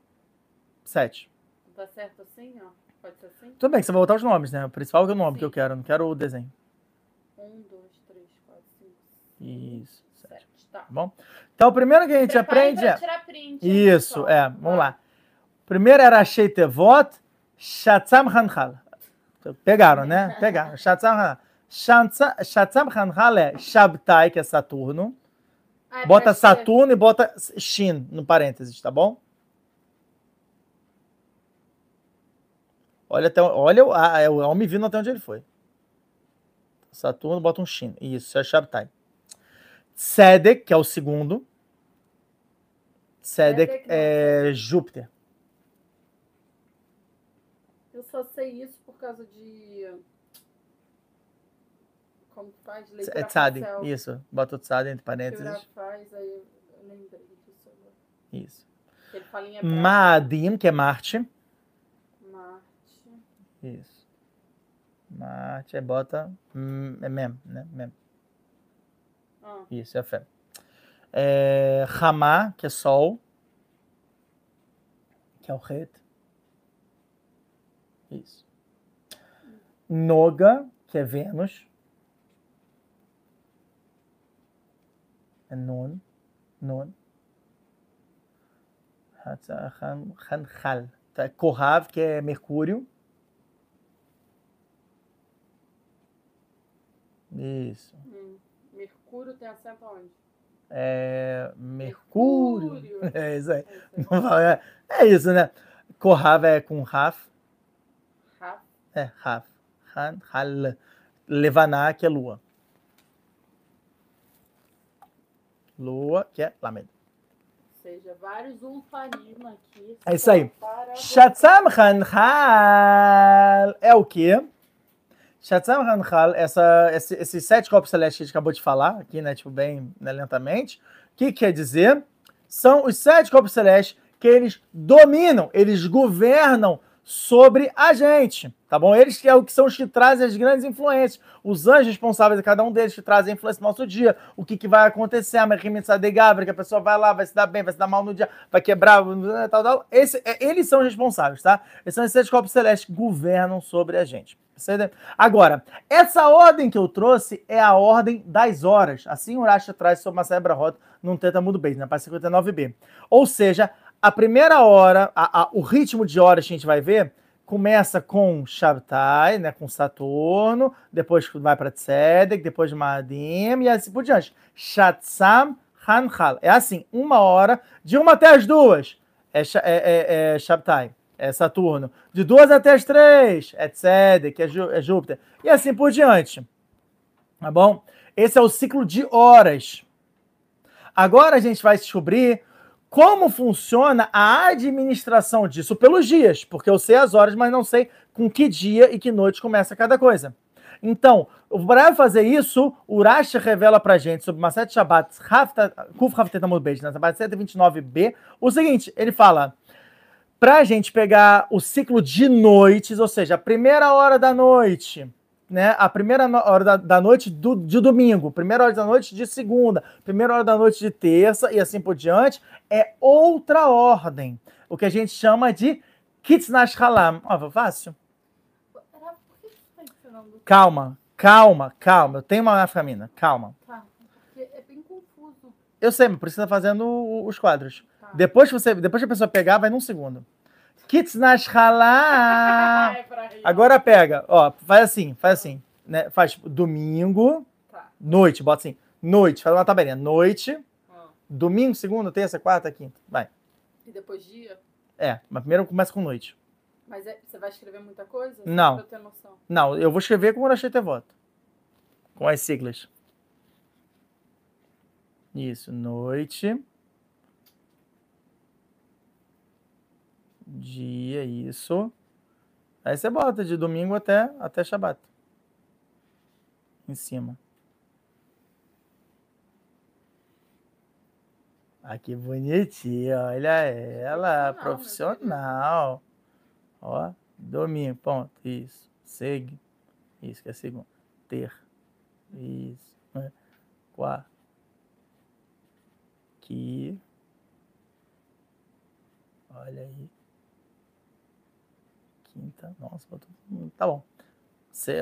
sete. Tá certo assim, ó? Pode ser assim? Tudo bem que você vai botar os nomes, né? O principal é o nome Sim. que eu quero, não quero o desenho. Um, dois, três, quatro, cinco, Isso. Tá. Bom? Então o primeiro que a gente Prepare aprende pra é. tirar print, Isso, pessoal? é. Vamos lá. Primeiro era Sheitevot, Shatzam Hanchal. Pegaram, né? Pegaram. Shatzam. Shatza- Shatzam Hanchal é Shabtai, que é Saturno. Ah, é Bota pra ser- Saturno e bota Shin no parênteses, tá bom? Olha, até, olha o- ah, é o homem vindo até onde ele foi. Saturno, bota um Shin. Isso é Shabtai. Tzedek, que é o segundo. Não, é Júpiter. Eu só sei isso por causa de. Como que faz? É Leitura Tzadik, facial. isso. Bota o Tzadek entre parênteses. faz, aí eu lembrei disso agora. Isso. Maadim, que é Marte. Marte. Isso. Marte, aí bota hum, é Mem, né? Mem. Ah, Isso, é fé. É, Ramá, que é Sol. Que é o Het. Isso. Noga, que é Vênus. É Nun. Nun. Hatza- Han- Hanchal. Tá, Kohav, que é Mercúrio. Isso. hum. Mercúrio tem acento onde? É, Mercúrio. Mercúrio. É isso aí. É É, é isso, né? Kohav é com Raf. Ra- É, Raf. Han, Hal. Levaná, que é lua. Lua, que é Lamed. Ou seja, vários ulfanismo aqui. É isso aí. Shatzam Hanchal é o quê? Shatzam Hanchal, essa, esse- esses sete corpos celestes que a gente acabou de falar, aqui, né, tipo, bem né, lentamente, o que quer dizer? São os sete corpos celestes que eles dominam, eles governam sobre a gente, tá bom? Eles que, é o que são os que trazem as grandes influências, os anjos responsáveis, cada um deles que trazem a influência no nosso dia, o que, que vai acontecer, a de que a pessoa vai lá, vai se dar bem, vai se dar mal no dia, vai quebrar, tal, tal. Esse, é, eles são responsáveis, tá? Esses são esses corpos celestes que governam sobre a gente. Agora, essa ordem que eu trouxe é a ordem das horas. Assim o Racha traz sobre uma Sebra Rota num Teta Mudo Base, na página 59b. Ou seja, a primeira hora, a- a- o ritmo de horas que a gente vai ver, começa com Shabtai, né, com Saturno, depois vai para Tzedek, depois Maadim e assim por diante. Shatsam Hanchal. É assim, uma hora, de uma até as duas, é, é, é, é Shabtai, é Saturno. De duas até as três, é Tzedek, é, é Júpiter. E assim por diante. Tá bom? Esse é o ciclo de horas. Agora a gente vai descobrir como funciona a administração disso pelos dias, porque eu sei as horas, mas não sei com que dia e que noite começa cada coisa. Então, para fazer isso, o Rashi revela pra gente sobre Maset Shabbat, Kuf Haftet Amud Beit, na Shabbat 129b, o seguinte, ele fala, pra gente pegar o ciclo de noites, ou seja, a primeira hora da noite, né, a primeira hora da, da noite do, de domingo, primeira hora da noite de segunda, primeira hora da noite de terça e assim por diante, é outra ordem. O que a gente chama de Kitznash Halam. Ó, fácil? Era- Por que você tá ensinando? Calma, calma, calma. Eu tenho uma naframina, calma. Tá, porque é bem confuso. Eu sei, mas precisa fazendo o- os quadros. Depois que, você, depois que a pessoa pegar, vai num segundo. Kitznash Halam. É. Agora pega, ó, faz assim, faz assim, né? Faz tipo, domingo, Tá. noite, bota assim, noite, faz uma tabelinha, noite, Ó. domingo, segunda, terça, quarta, quinta, vai. E depois dia? É, mas primeiro começa com noite. Mas é- você vai escrever muita coisa? Não. Pra eu ter noção. Não, eu vou escrever com o Rosh voto. Com as siglas. Isso, noite. Dia, isso. Aí você bota de domingo até, até Shabat. Em cima. Ah, que bonitinha. Olha ela, Profissional, profissional. Ó, domingo, ponto. Isso. Segue. Isso que é segundo. Ter. Isso. né? Quarto. Aqui. Olha aí. Quinta. Nossa, botou- tá bom.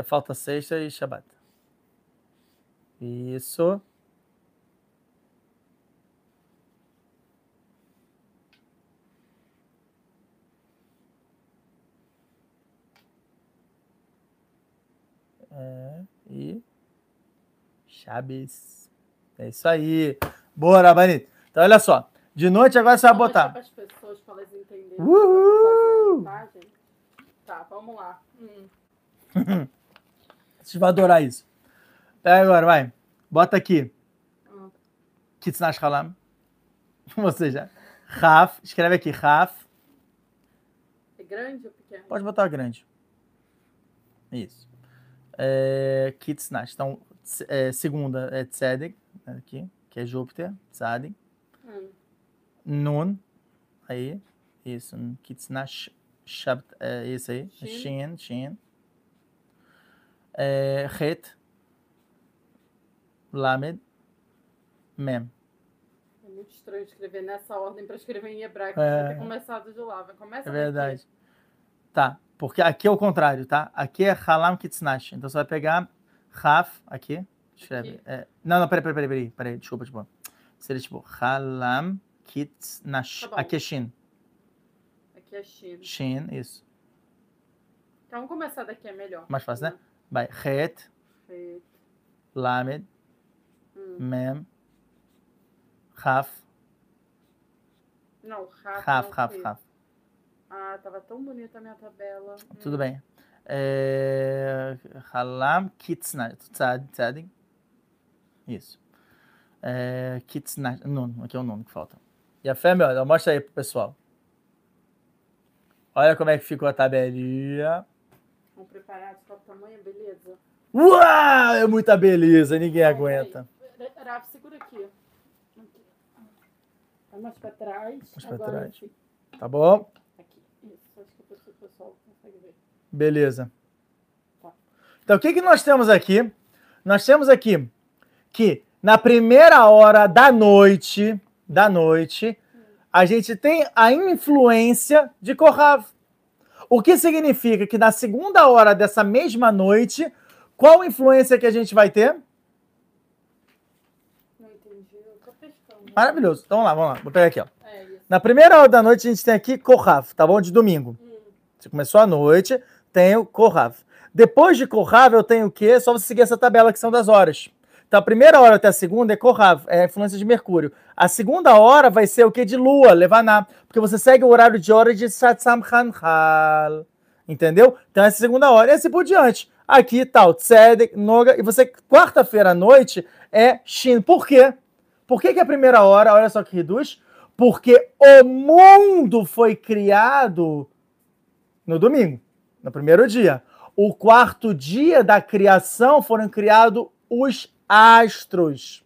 Falta sexta e Shabat. Isso. É, e Chaves. É isso aí. Boa, Rabanito. Então, olha só. De noite agora você vai botar. pras pessoas pra elas entenderem. Uhul! Tá, vamos lá. Hum. Você vai adorar isso. Pega agora, vai. Bota aqui. Hum. Kitsnash Halam. Ou seja, Raf. Escreve aqui, Raf. É grande ou pequeno? Pode botar grande. Isso. É, Kitsnash. Então, é, segunda é Tzedek, aqui, que é Júpiter, Tzaddik. Hum. Nun, aí, isso, Kitsnash, Shabt, é isso aí, Shin. Shin. É, Het, Lamed, Mem. É muito estranho escrever nessa ordem pra escrever em hebraico. É. Vai ter começado de lá. Vai começa É daqui. verdade. Tá, porque aqui é o contrário, tá? Aqui é Halam Kitsnash. Então você vai pegar Raf, aqui, escreve. É, não, não, peraí, peraí, peraí, peraí, peraí, desculpa, tipo. Seria tipo Halam Kitsnash. Tá bom. aqui é Shin. Aqui é China. Shin, isso. Então vamos começar daqui, é melhor. Mais fácil, né? Vai, Het, Feito. Lamed, Hum. Mem, Raf, Não. Raf, Raf, fez. Raf. Ah, tava tão bonita a minha tabela. Hum. Tudo bem. É, Halam Kitsnash. Tzad, Tzadik. Isso. É, Kitsnash. Nun, aqui é o nome que falta. E a fé, meu, mostra aí pro pessoal. Olha como é que ficou a tabelinha. Vamos preparar de qual tamanho, beleza? Uau! É muita beleza, ninguém aguenta. Aí, Rafa, segura aqui. Aqui. Vai mais pra trás. Mais pra trás. esse- Tá bom? Aqui. Isso, acho que o pessoal consegue ver. Beleza. Tá. Então, o que, que nós temos aqui? Nós temos aqui que na primeira hora da noite, da noite, a gente tem a influência de Kohav. O que significa que na segunda hora dessa mesma noite, qual influência que a gente vai ter? Não entendi. Eu tô pescando. Maravilhoso. Então vamos lá, vamos lá. Vou pegar aqui, ó. É. Na primeira hora da noite a gente tem aqui Kohav, tá bom? De domingo. Hum. Se começou a noite, tem o Kohav. Depois de Kohav eu tenho o quê? Só você seguir essa tabela que são das horas. Então a primeira hora até a segunda é Kohav, é influência de Mercúrio. A segunda hora vai ser o quê? De Lua, Levaná. Porque você segue o horário de hora de Satsam Khanhal. Entendeu? Então essa é segunda hora. E assim por diante. Aqui tal, Tzedek, Noga. E você, quarta-feira à noite, é Shin. Por quê? Por que, que a primeira hora, olha só que reduz? Porque o mundo foi criado no domingo, no primeiro dia. O quarto dia da criação foram criados os astros.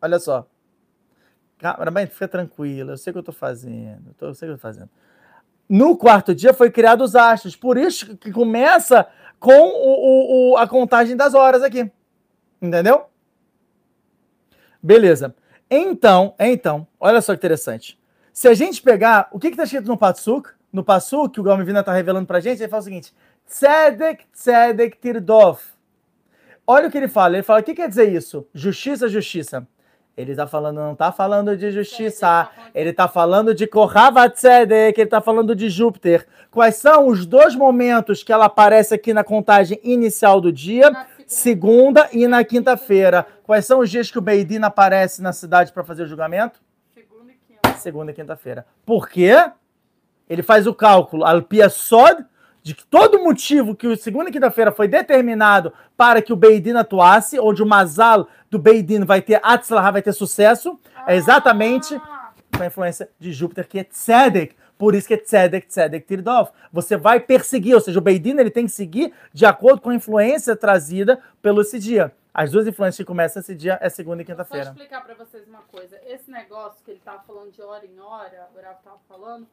Olha só. Calma, fica tranquilo, eu sei o que eu estou fazendo. Eu sei o que eu tô fazendo. No quarto dia foi criado os astros. Por isso que começa com o, o, a contagem das horas aqui. Entendeu? Beleza. Então, então, olha só que interessante. Se a gente pegar, o que está escrito no Patsuk? No Patsuk, que o Galmivina está revelando para a gente, ele fala o seguinte: Tzedek, Tzedek, Tirdov. Olha o que ele fala. Ele fala, o que quer dizer isso? Justiça, justiça. Ele está falando, não está falando de justiça. Ele está falando de Kohavatsedek, ele está falando de Júpiter. Quais são os dois momentos que ela aparece aqui na contagem inicial do dia? Segunda e na quinta-feira. Quais são os dias que o Beidin aparece na cidade para fazer o julgamento? Segunda e quinta. Segunda e quinta-feira. Por quê? Ele faz o cálculo al Sod, de que todo motivo que o segunda e quinta-feira foi determinado para que o Beidin atuasse, onde o Mazal do Beidin vai ter Atzlah, vai ter sucesso, é exatamente Ah, com a influência de Júpiter, que é Tzedek. Por isso que é Tzedek, Tzedek, Tirdov. Você vai perseguir, ou seja, o Beidin ele tem que seguir de acordo com a influência trazida pelo esse dia. As duas influências que começam esse dia é segunda e quinta-feira. explicar pra vocês uma coisa. Esse negócio que ele tava falando de hora em hora, o Bravo tava falando,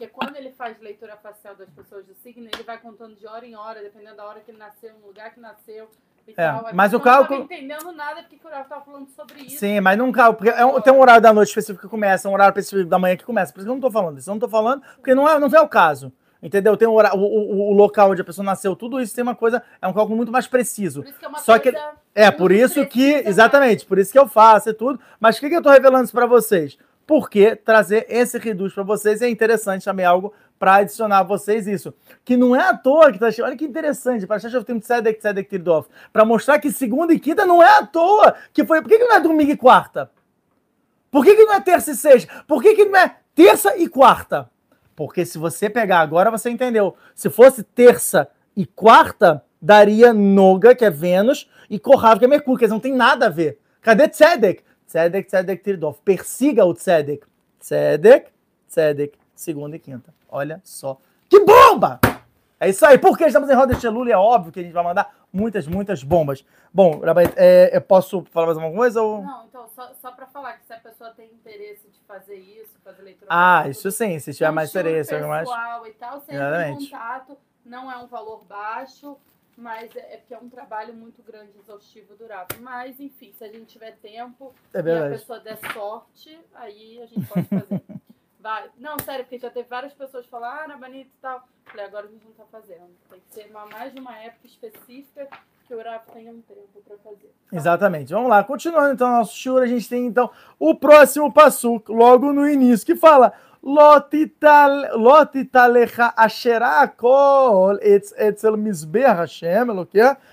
porque quando ele faz leitura facial das pessoas do signo, ele vai contando de hora em hora, dependendo da hora que ele nasceu, no lugar que nasceu. E É, tal. Mas o cálculo- não tava entendendo nada porque o Bravo tava falando sobre isso. Sim, mas não porque é um- tem um horário da noite específico que começa, um horário específico da manhã que começa. Por isso que eu não tô falando isso. Eu não tô falando porque não, é, não vem ao caso. Entendeu? Tem um horário, o, o- o local onde a pessoa nasceu, tudo isso tem uma coisa, é um cálculo muito mais preciso. Por isso que é uma Só que- coisa É, por isso que, precisa, exatamente, por isso que eu faço e tudo. Mas o que, que eu tô revelando isso pra vocês? Porque trazer esse reduz pra vocês é interessante também, algo pra adicionar a vocês isso. Que não é à toa que tá. Olha que interessante, para eu tenho Tzedek, Tzedek, Tirdov. Pra mostrar que segunda e quinta não é à toa. Que foi, por que, que não é domingo e quarta? Por que, que não é terça e sexta? Por que, que não é terça e quarta? Porque se você pegar agora, você entendeu. Se fosse terça e quarta, daria Noga, que é Vênus, e Kohav, que é Mercúrio, que eles não tem nada a ver. Cadê Tzedek? Tzedek, Tzedek, Tirdov. Persiga o Tzedek. Tzedek, Tzedek, segunda e quinta. Olha só. Que bomba! É isso aí. Porque estamos em roda de Elul, é óbvio que a gente vai mandar muitas, muitas bombas. Bom, Rabai, é, eu posso falar mais alguma coisa? Ou... Não, então, só, só pra falar que se a pessoa tem interesse de fazer isso, fazer leitura Ah, isso sim, se tiver mais interesse, algo mais. pessoal e tal, Exatamente. em contato, não é um valor baixo, mas é é porque é um trabalho muito grande, exaustivo, durável. Mas, enfim, se a gente tiver tempo É e a pessoa der sorte, aí a gente pode fazer. Vai. Não, sério, porque já teve várias pessoas falaram, ah, era bonito e tal. Falei, agora a gente não tá fazendo. Tem que ser uma, mais de uma época específica que o Uraf tenha um tempo pra fazer. Exatamente. Vamos lá. Continuando então nosso shur, a gente tem então o próximo passo, logo no início, que fala Lotitalecha asherá kol etz- etzel mizbeach Hashem,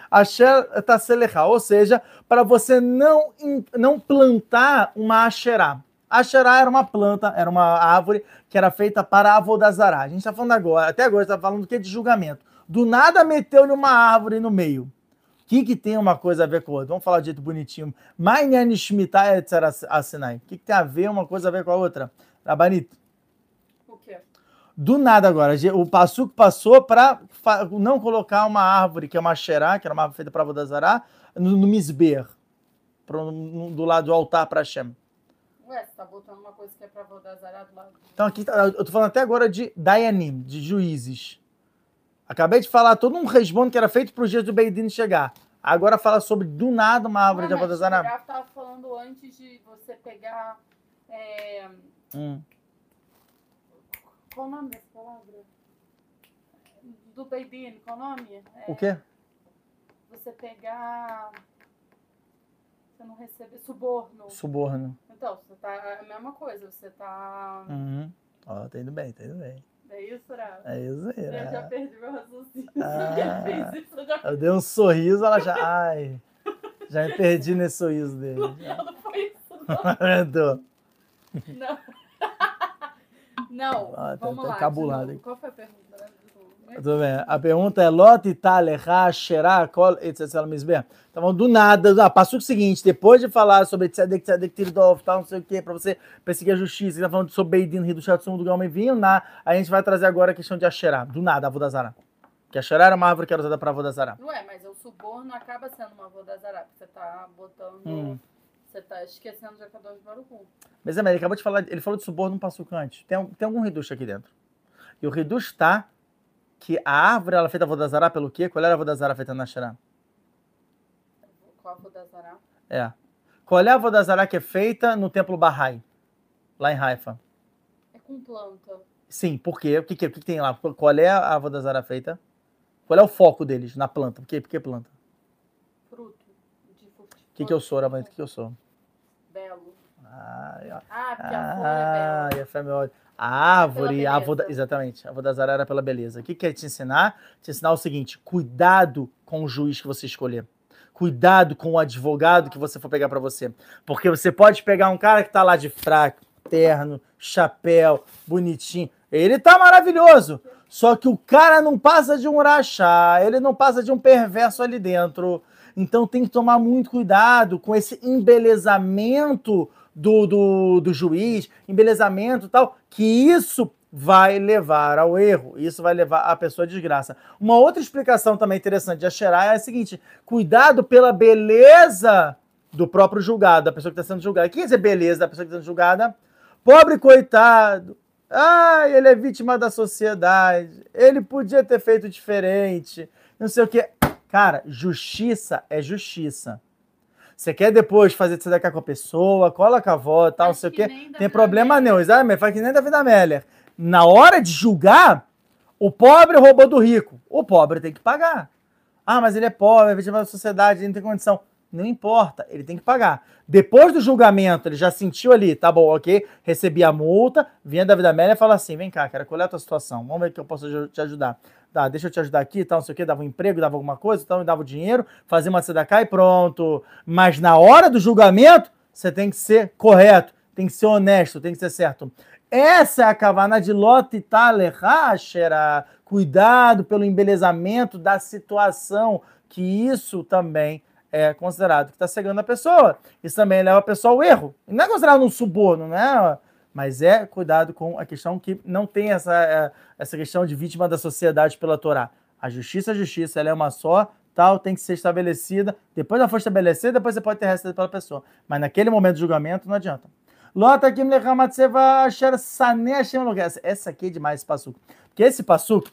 asher taselecha. Ou seja, para você não, não plantar uma asherá. Asherá era uma planta, era uma árvore que era feita para avodazará. A gente está falando agora, até agora está falando do que? De julgamento. Do nada meteu-lhe uma árvore no meio. O que, que tem uma coisa a ver com a outra? Vamos falar de jeito bonitinho. Mainyanishmita etc. assinai. O que, que tem a ver uma coisa a ver com a outra? Rabanito. O? Do nada agora, o Passuco passou para não colocar uma árvore, que é uma xerá, que era uma árvore feita para Vodazará, no, no Misber, pro- no- do lado do altar para Hashem. Ué, você tá botando uma coisa que é pra Vodazará do lado. Então aqui, tá- eu tô falando até agora de Dayanim, de juízes. Acabei de falar todo um resbondo que era feito para os dias do Beidin chegar. Agora fala sobre do nada uma árvore de Não, o Vodazará. Graf tava falando antes de você pegar. É... Hum. Qual o nome dessa palavra? Do Beidin, qual o nome? É, O quê? Você pegar. Você não receber suborno. Suborno. Então, você tá. É a mesma coisa, você tá. Uhum. Ó, tá indo bem, tá indo bem. É isso, Rafa? É isso aí, Eu já perdi meu raciocínio. Ah. Eu isso, eu já Eu dei um sorriso, ela já. Ai, já me perdi nesse sorriso dele. já. não foi isso, não. Não. Não, Ah, tá- vamos tá hein? Qual foi a pergunta? Tudo bem. A pergunta é: Lot italecha xerá kol etc. misbeh. Tá? Do nada. Ah, passou o seguinte: depois de falar sobre tzedek, tzedek, tirdov, tal, não sei o que, pra você perseguir a justiça, tá falando sobre Beidin, Rio do Shatsum, do Galma e Vinho, na, a gente vai trazer agora a questão de Asherá. Do nada, a Vodazara. Que Asherá era uma árvore que era usada pra Vodazara. Ué, mas o suborno acaba sendo uma vodazará, porque você tá botando. Hum. Você tá esquecendo de Akadosh Baruch Mas é, mas ele acabou de falar, ele falou de suborno no Passuca antes. Tem, tem algum reducho aqui dentro. E o reducho tá que a árvore ela é feita Vodazara pelo quê? Qual era a Vodazara feita na Asherá? Qual a vodazará? É. Qual é a Vodazara que é feita no templo Bahá'í? Lá em Haifa. É com planta. Sim, por quê? O que, que, o que que tem lá? Qual é a Vodazara feita? Qual é o foco deles na planta? Por quê? Por que planta? Que, que eu sou, Aravante? O que, que eu sou? Belo. Ah. Ah, porque a flor Ah, é bela. e a árvore, a beleza. voda, exatamente, a Vodazara era pela beleza. O que quer te ensinar? Te ensinar o seguinte: cuidado com o juiz que você escolher. Cuidado com o advogado que você for pegar pra você. Porque você pode pegar um cara que tá lá de fraco, terno, chapéu, bonitinho. Ele tá maravilhoso. Só que o cara não passa de um rachá, ele não passa de um perverso ali dentro. Então tem que tomar muito cuidado com esse embelezamento do, do, do juiz, embelezamento tal, que isso vai levar ao erro, isso vai levar a pessoa à desgraça. Uma outra explicação também interessante de Asherá é a seguinte: cuidado pela beleza do próprio julgado, da pessoa que está sendo julgada. O que quer dizer beleza da pessoa que está sendo julgada? Pobre coitado. Ah, ele é vítima da sociedade. Ele podia ter feito diferente. Não sei o que. Cara, justiça é justiça. Você quer depois fazer tzedakah com a pessoa, cola com a avó, tal, não sei o quê. da Tem problema Meller. não, exatamente. Faz que nem da vida Meller. Na hora de julgar, o pobre roubou do rico. O pobre tem que pagar. Ah, mas ele é pobre, é vítima da sociedade, ele não tem condição. Não importa, ele tem que pagar. Depois do julgamento, ele já sentiu ali, tá bom, ok, recebi a multa, vinha da vida média e fala assim: vem cá, cara, qual é a tua situação? Vamos ver que eu posso te ajudar. Tá, deixa eu te ajudar aqui, tal, não sei o quê, dava um emprego, dava alguma coisa, então dava o dinheiro, fazia uma sedacá e pronto. Mas na hora do julgamento, você tem que ser correto, tem que ser honesto, tem que ser certo. Essa é a cavana de Lot Talerachera. Cuidado pelo embelezamento da situação, que isso também é considerado que está cegando a pessoa. Isso também leva a pessoa ao erro. Não é considerado um suborno, né? Mas é cuidado com a questão que não tem essa, é, essa questão de vítima da sociedade pela Torá. A justiça é justiça, ela é uma só, tal, tem que ser estabelecida. Depois ela for estabelecida, depois você pode ter recebido pela pessoa. Mas naquele momento de julgamento, não adianta. Lota Kim Essa aqui é demais, esse passuco. Porque esse passuco,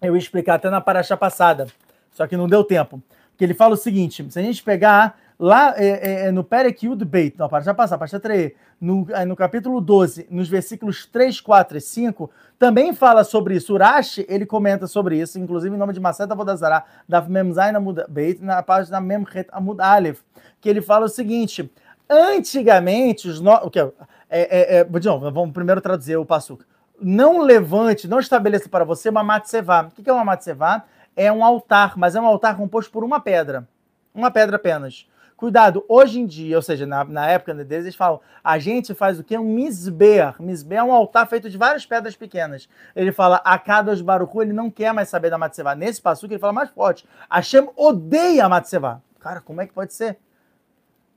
eu ia explicar até na paraxá passada, só que não deu tempo. Que ele fala o seguinte: se a gente pegar lá é, é, é, no Perek Yud Beit, não, paraxá passada, paraxá 3, no, aí no capítulo 12, nos versículos 3, 4 e 5, também fala sobre isso. Urashi, ele comenta sobre isso, inclusive em nome de Maceta Vodazara, da Mem Zain Amud Beit, na página Mem Het Amud Aleph, que ele fala o seguinte: antigamente, os no... o que é, é, é, de novo, vamos primeiro traduzir o passuca. Não levante, não estabeleça para você uma matzevá. O que é uma matzevá? É um altar, mas é um altar composto por uma pedra. Uma pedra apenas. Cuidado, hoje em dia, ou seja, na, na época deles, eles falam, a gente faz o quê? Um misber. Misber é um altar feito de várias pedras pequenas. Ele fala, a Kadosh Baruchu, ele não quer mais saber da matzevá. Nesse passo ele fala mais forte. Hashem odeia a matzevá. Cara, como é que pode ser?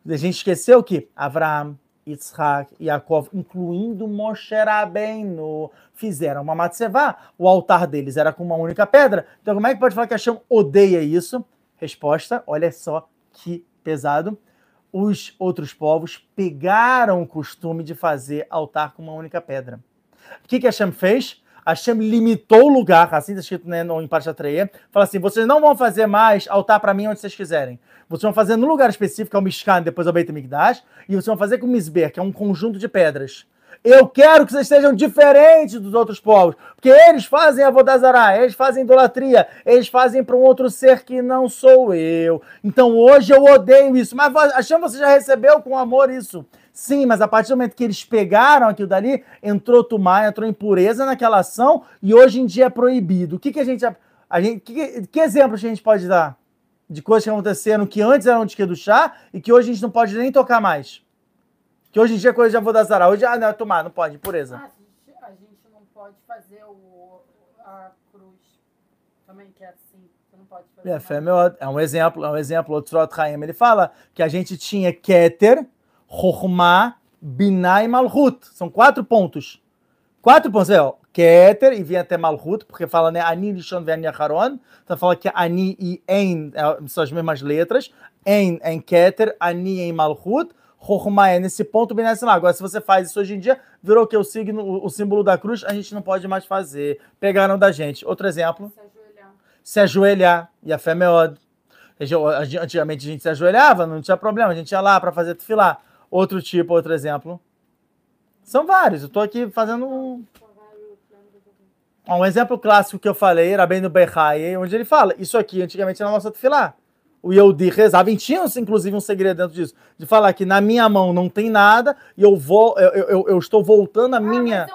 A gente esqueceu que Avraham, Yitzhak Yaakov, incluindo Moshe Rabbeinu, fizeram uma matzevá. O altar deles era com uma única pedra. Então como é que pode falar que Hashem odeia isso? Resposta, olha só que pesado. Os outros povos pegaram o costume de fazer altar com uma única pedra. O que, que Hashem fez? Hashem limitou o lugar, assim está escrito né, no, em Parashatreia, fala assim, vocês não vão fazer mais altar para mim onde vocês quiserem. Vocês vão fazer no lugar específico, que é o Mishkan, depois é o Beit HaMikdash, e vocês vão fazer com o Misber, que é um conjunto de pedras. Eu quero que vocês sejam diferentes dos outros povos, porque eles fazem a Vodazará, eles fazem idolatria, eles fazem para um outro ser que não sou eu. Então hoje eu odeio isso, mas Hashem você já recebeu com amor isso. Sim, mas a partir do momento que eles pegaram aquilo dali, entrou tumá, entrou impureza naquela ação e hoje em dia é proibido. O que, que a gente. A gente que, que exemplos a gente pode dar de coisas que aconteceram que antes eram de que do chá e que hoje a gente não pode nem tocar mais? Que hoje em dia é coisa de Avodazara. Hoje, ah, não, é tomar, não pode, impureza. Ah, a, gente, a gente não pode fazer o, a cruz também, que é assim. Pode fazer. É, fé, meu, é um exemplo, é um exemplo. O Tzrot Haim, ele fala que a gente tinha Keter, Chokhmah, Binah e Malhut. São quatro pontos. Quatro pontos, é, ó. Keter e vem até Malhut, porque fala, né, Ani Lishon Veni Acharon. Então fala que Ani e En é, são as mesmas letras. En em Keter, Ani em Malhut. Chokhmah é nesse ponto, lá. Agora, se você faz isso hoje em dia, virou que o signo, o, símbolo da cruz, a gente não pode mais fazer. Pegaram da gente. Outro exemplo. Se ajoelhar. Se ajoelhar. E a fé é meod. Antigamente a gente se ajoelhava, não tinha problema, a gente ia lá para fazer tefilar. Outro tipo, outro exemplo. São vários, eu estou aqui fazendo um, um exemplo clássico que eu falei, era bem no Behai, onde ele fala, isso aqui antigamente era nossa tefilar. O Yehudi rezava, e tinha inclusive um segredo dentro disso, de falar que na minha mão não tem nada e eu vou, eu, eu, eu estou voltando a Ah, minha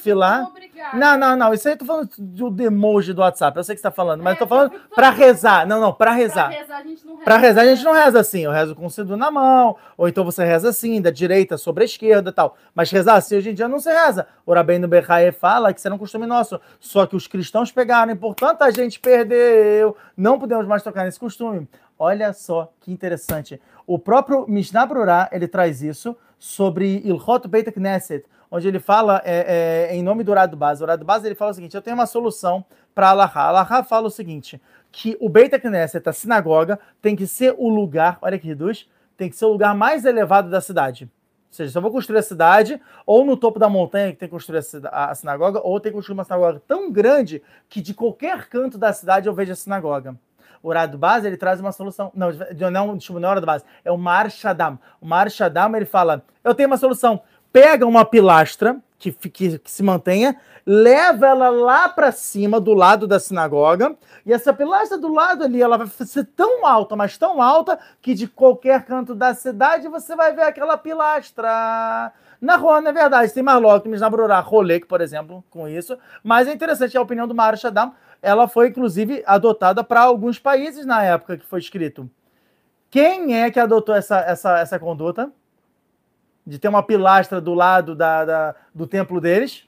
filar. Não, não, não. Isso aí eu tô falando do emoji do WhatsApp. Eu sei que você tá falando, mas É, eu tô falando pra falando. rezar. Não, não, pra Pra rezar. rezar a gente não reza. Pra rezar a gente não reza assim. Eu rezo com o sido na mão, ou então você reza assim, da direita sobre a esquerda e tal. Mas rezar assim hoje em dia não se reza. O Rabbeinu Bechaye fala que isso era um costume nosso. Só que os cristãos pegaram, e portanto a gente perdeu. Não podemos mais tocar nesse costume. Olha só que interessante. O próprio Mishnah Brurah, ele traz isso sobre Ilhot Beit Knesset, onde ele fala é, é, em nome do Urado Baz. O Urado Baz ele fala o seguinte: eu tenho uma solução para Allahá. Allahá fala o seguinte: que o Beit Knesset, a sinagoga, tem que ser o lugar, olha que reduz, tem que ser o lugar mais elevado da cidade. Ou seja, se eu vou construir a cidade, ou no topo da montanha que tem que construir a sinagoga, ou tem que construir uma sinagoga tão grande que de qualquer canto da cidade eu vejo a sinagoga. O Urado Baz, ele traz uma solução. Não, não, desculpa, não é o Urado Baz, é o Mar Shaddam. O Mar Shaddam, ele fala, eu tenho uma solução. Pega uma pilastra que, que, que se mantenha, leva ela lá para cima, do lado da sinagoga, e essa pilastra do lado ali, ela vai ser tão alta, mas tão alta, que de qualquer canto da cidade você vai ver aquela pilastra. Na rua, não é verdade, tem Marlock, na Brurá, Rolek, por exemplo, com isso. Mas é interessante a opinião do Mar Shaddam. Ela foi, inclusive, adotada para alguns países na época que foi escrito. Quem é que adotou essa, essa, essa conduta? De ter uma pilastra do lado da, da- do templo deles?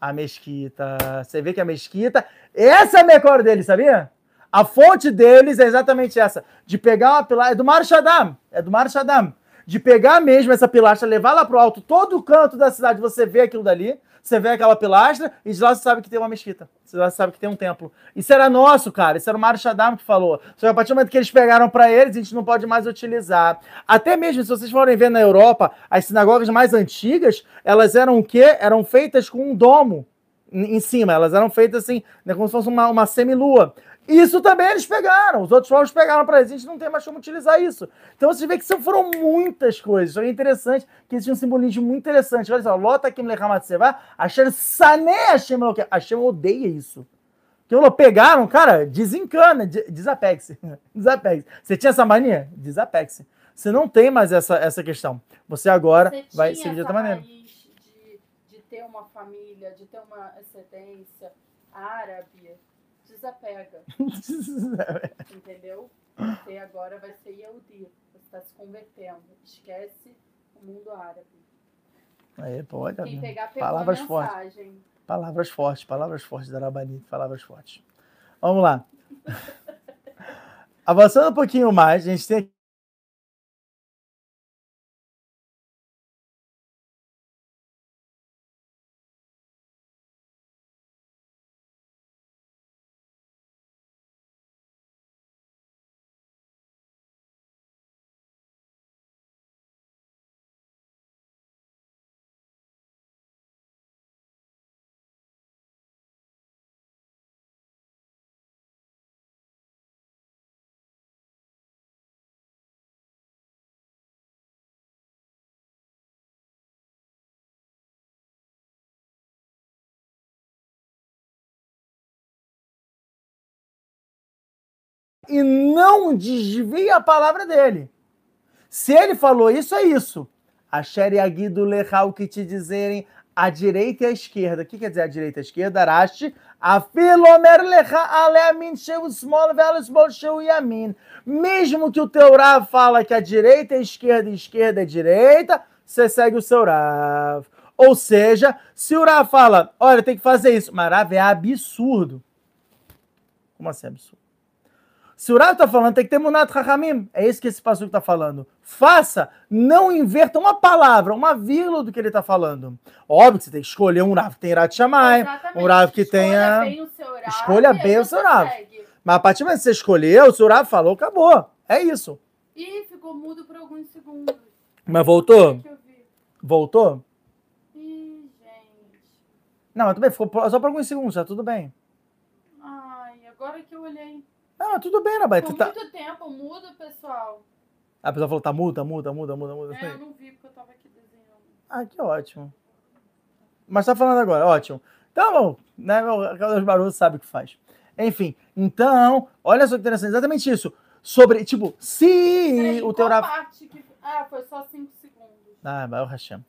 A mesquita. Você vê que a mesquita. Essa é a melhor deles, sabia? A fonte deles é exatamente essa. De pegar uma pilastra. É do Mar Shaddam. É do Mar Shaddam. De pegar mesmo essa pilastra, levar lá pro alto, todo o canto da cidade, você vê aquilo dali, você vê aquela pilastra, e de lá você sabe que tem uma mesquita. Você sabe que tem um templo. Isso era nosso, cara. Isso era o Mar Shaddam que falou. Só que a partir do momento que eles pegaram para eles, a gente não pode mais utilizar. Até mesmo, se vocês forem ver na Europa, as sinagogas mais antigas, elas eram o quê? Eram feitas com um domo em em cima. Elas eram feitas assim, né, como se fosse uma, uma semilua. Isso também eles pegaram. Os outros povos pegaram para eles. A gente não tem mais como utilizar isso. Então você vê que foram muitas coisas. Isso é interessante, que existe um simbolismo muito interessante. Olha só, Lota Kim Lechamat Seva, Asher Sané Hashem Eloquim. Hashem odeia isso. Que falou, pegaram, cara, desencana, de- desapegue-se. Desapegue-se. Você tinha essa mania? Desapegue-se. Você não tem mais essa, essa questão. Você agora Você vai seguir de outra maneira. de, de ter uma família, de ter uma ascendência árabe, desapega, entendeu? Você agora vai ser Yehudi, você está se convertendo. Esquece o mundo árabe. Aí, pô, olha, Quem pegar, pegou palavras fortes. Palavras fortes, palavras fortes da Rabanito, palavras fortes. Vamos lá. Avançando um pouquinho mais, a gente tem e não desvia a palavra dele. Se ele falou isso, é isso. Asher Yagidu Lecha, o que te dizerem a direita e a esquerda. O que quer dizer a direita e a esquerda? Rashi. Afilomer lecha aleamin sheu smol ve'al smol sheu yamin. Mesmo que o teu Rav fala que a direita é esquerda e esquerda é direita, você segue o seu Rav. Ou seja, se o Rav fala, olha, tem que fazer isso, mas Rav é absurdo. Como assim absurdo? Se o Rav está falando, tem que ter Munat Rahamim. É isso que esse pastor está falando. Faça, não inverta uma palavra, uma vírgula do que ele está falando. Óbvio que você tem que escolher um Rav que tem Irat Shammai, um Rav que tenha... Bem o seu Rav, Escolha bem o seu Rav. Mas a partir do momento que você escolheu, o Rav falou, acabou. É isso. Ih, ficou mudo por alguns segundos. Mas voltou? Voltou? Ih, gente. Não, mas tudo bem, ficou só por alguns segundos, tá tudo bem. Ai, agora que eu olhei. Mas tudo bem, Rabai. Por tá... muito tempo muda, pessoal. A pessoa falou, tá muda, muda, muda, muda, muda. É, eu não vi porque eu tava aqui desenhando. Ah, que ótimo. Mas tá falando agora, ótimo. Então, né, o Carlos Barroso sabe o que faz. Enfim, então, olha só que interessante, exatamente isso. Sobre, tipo, se Peraí, o teu parte que... Ah, foi só 5 segundos. Ah, vai o Hashem.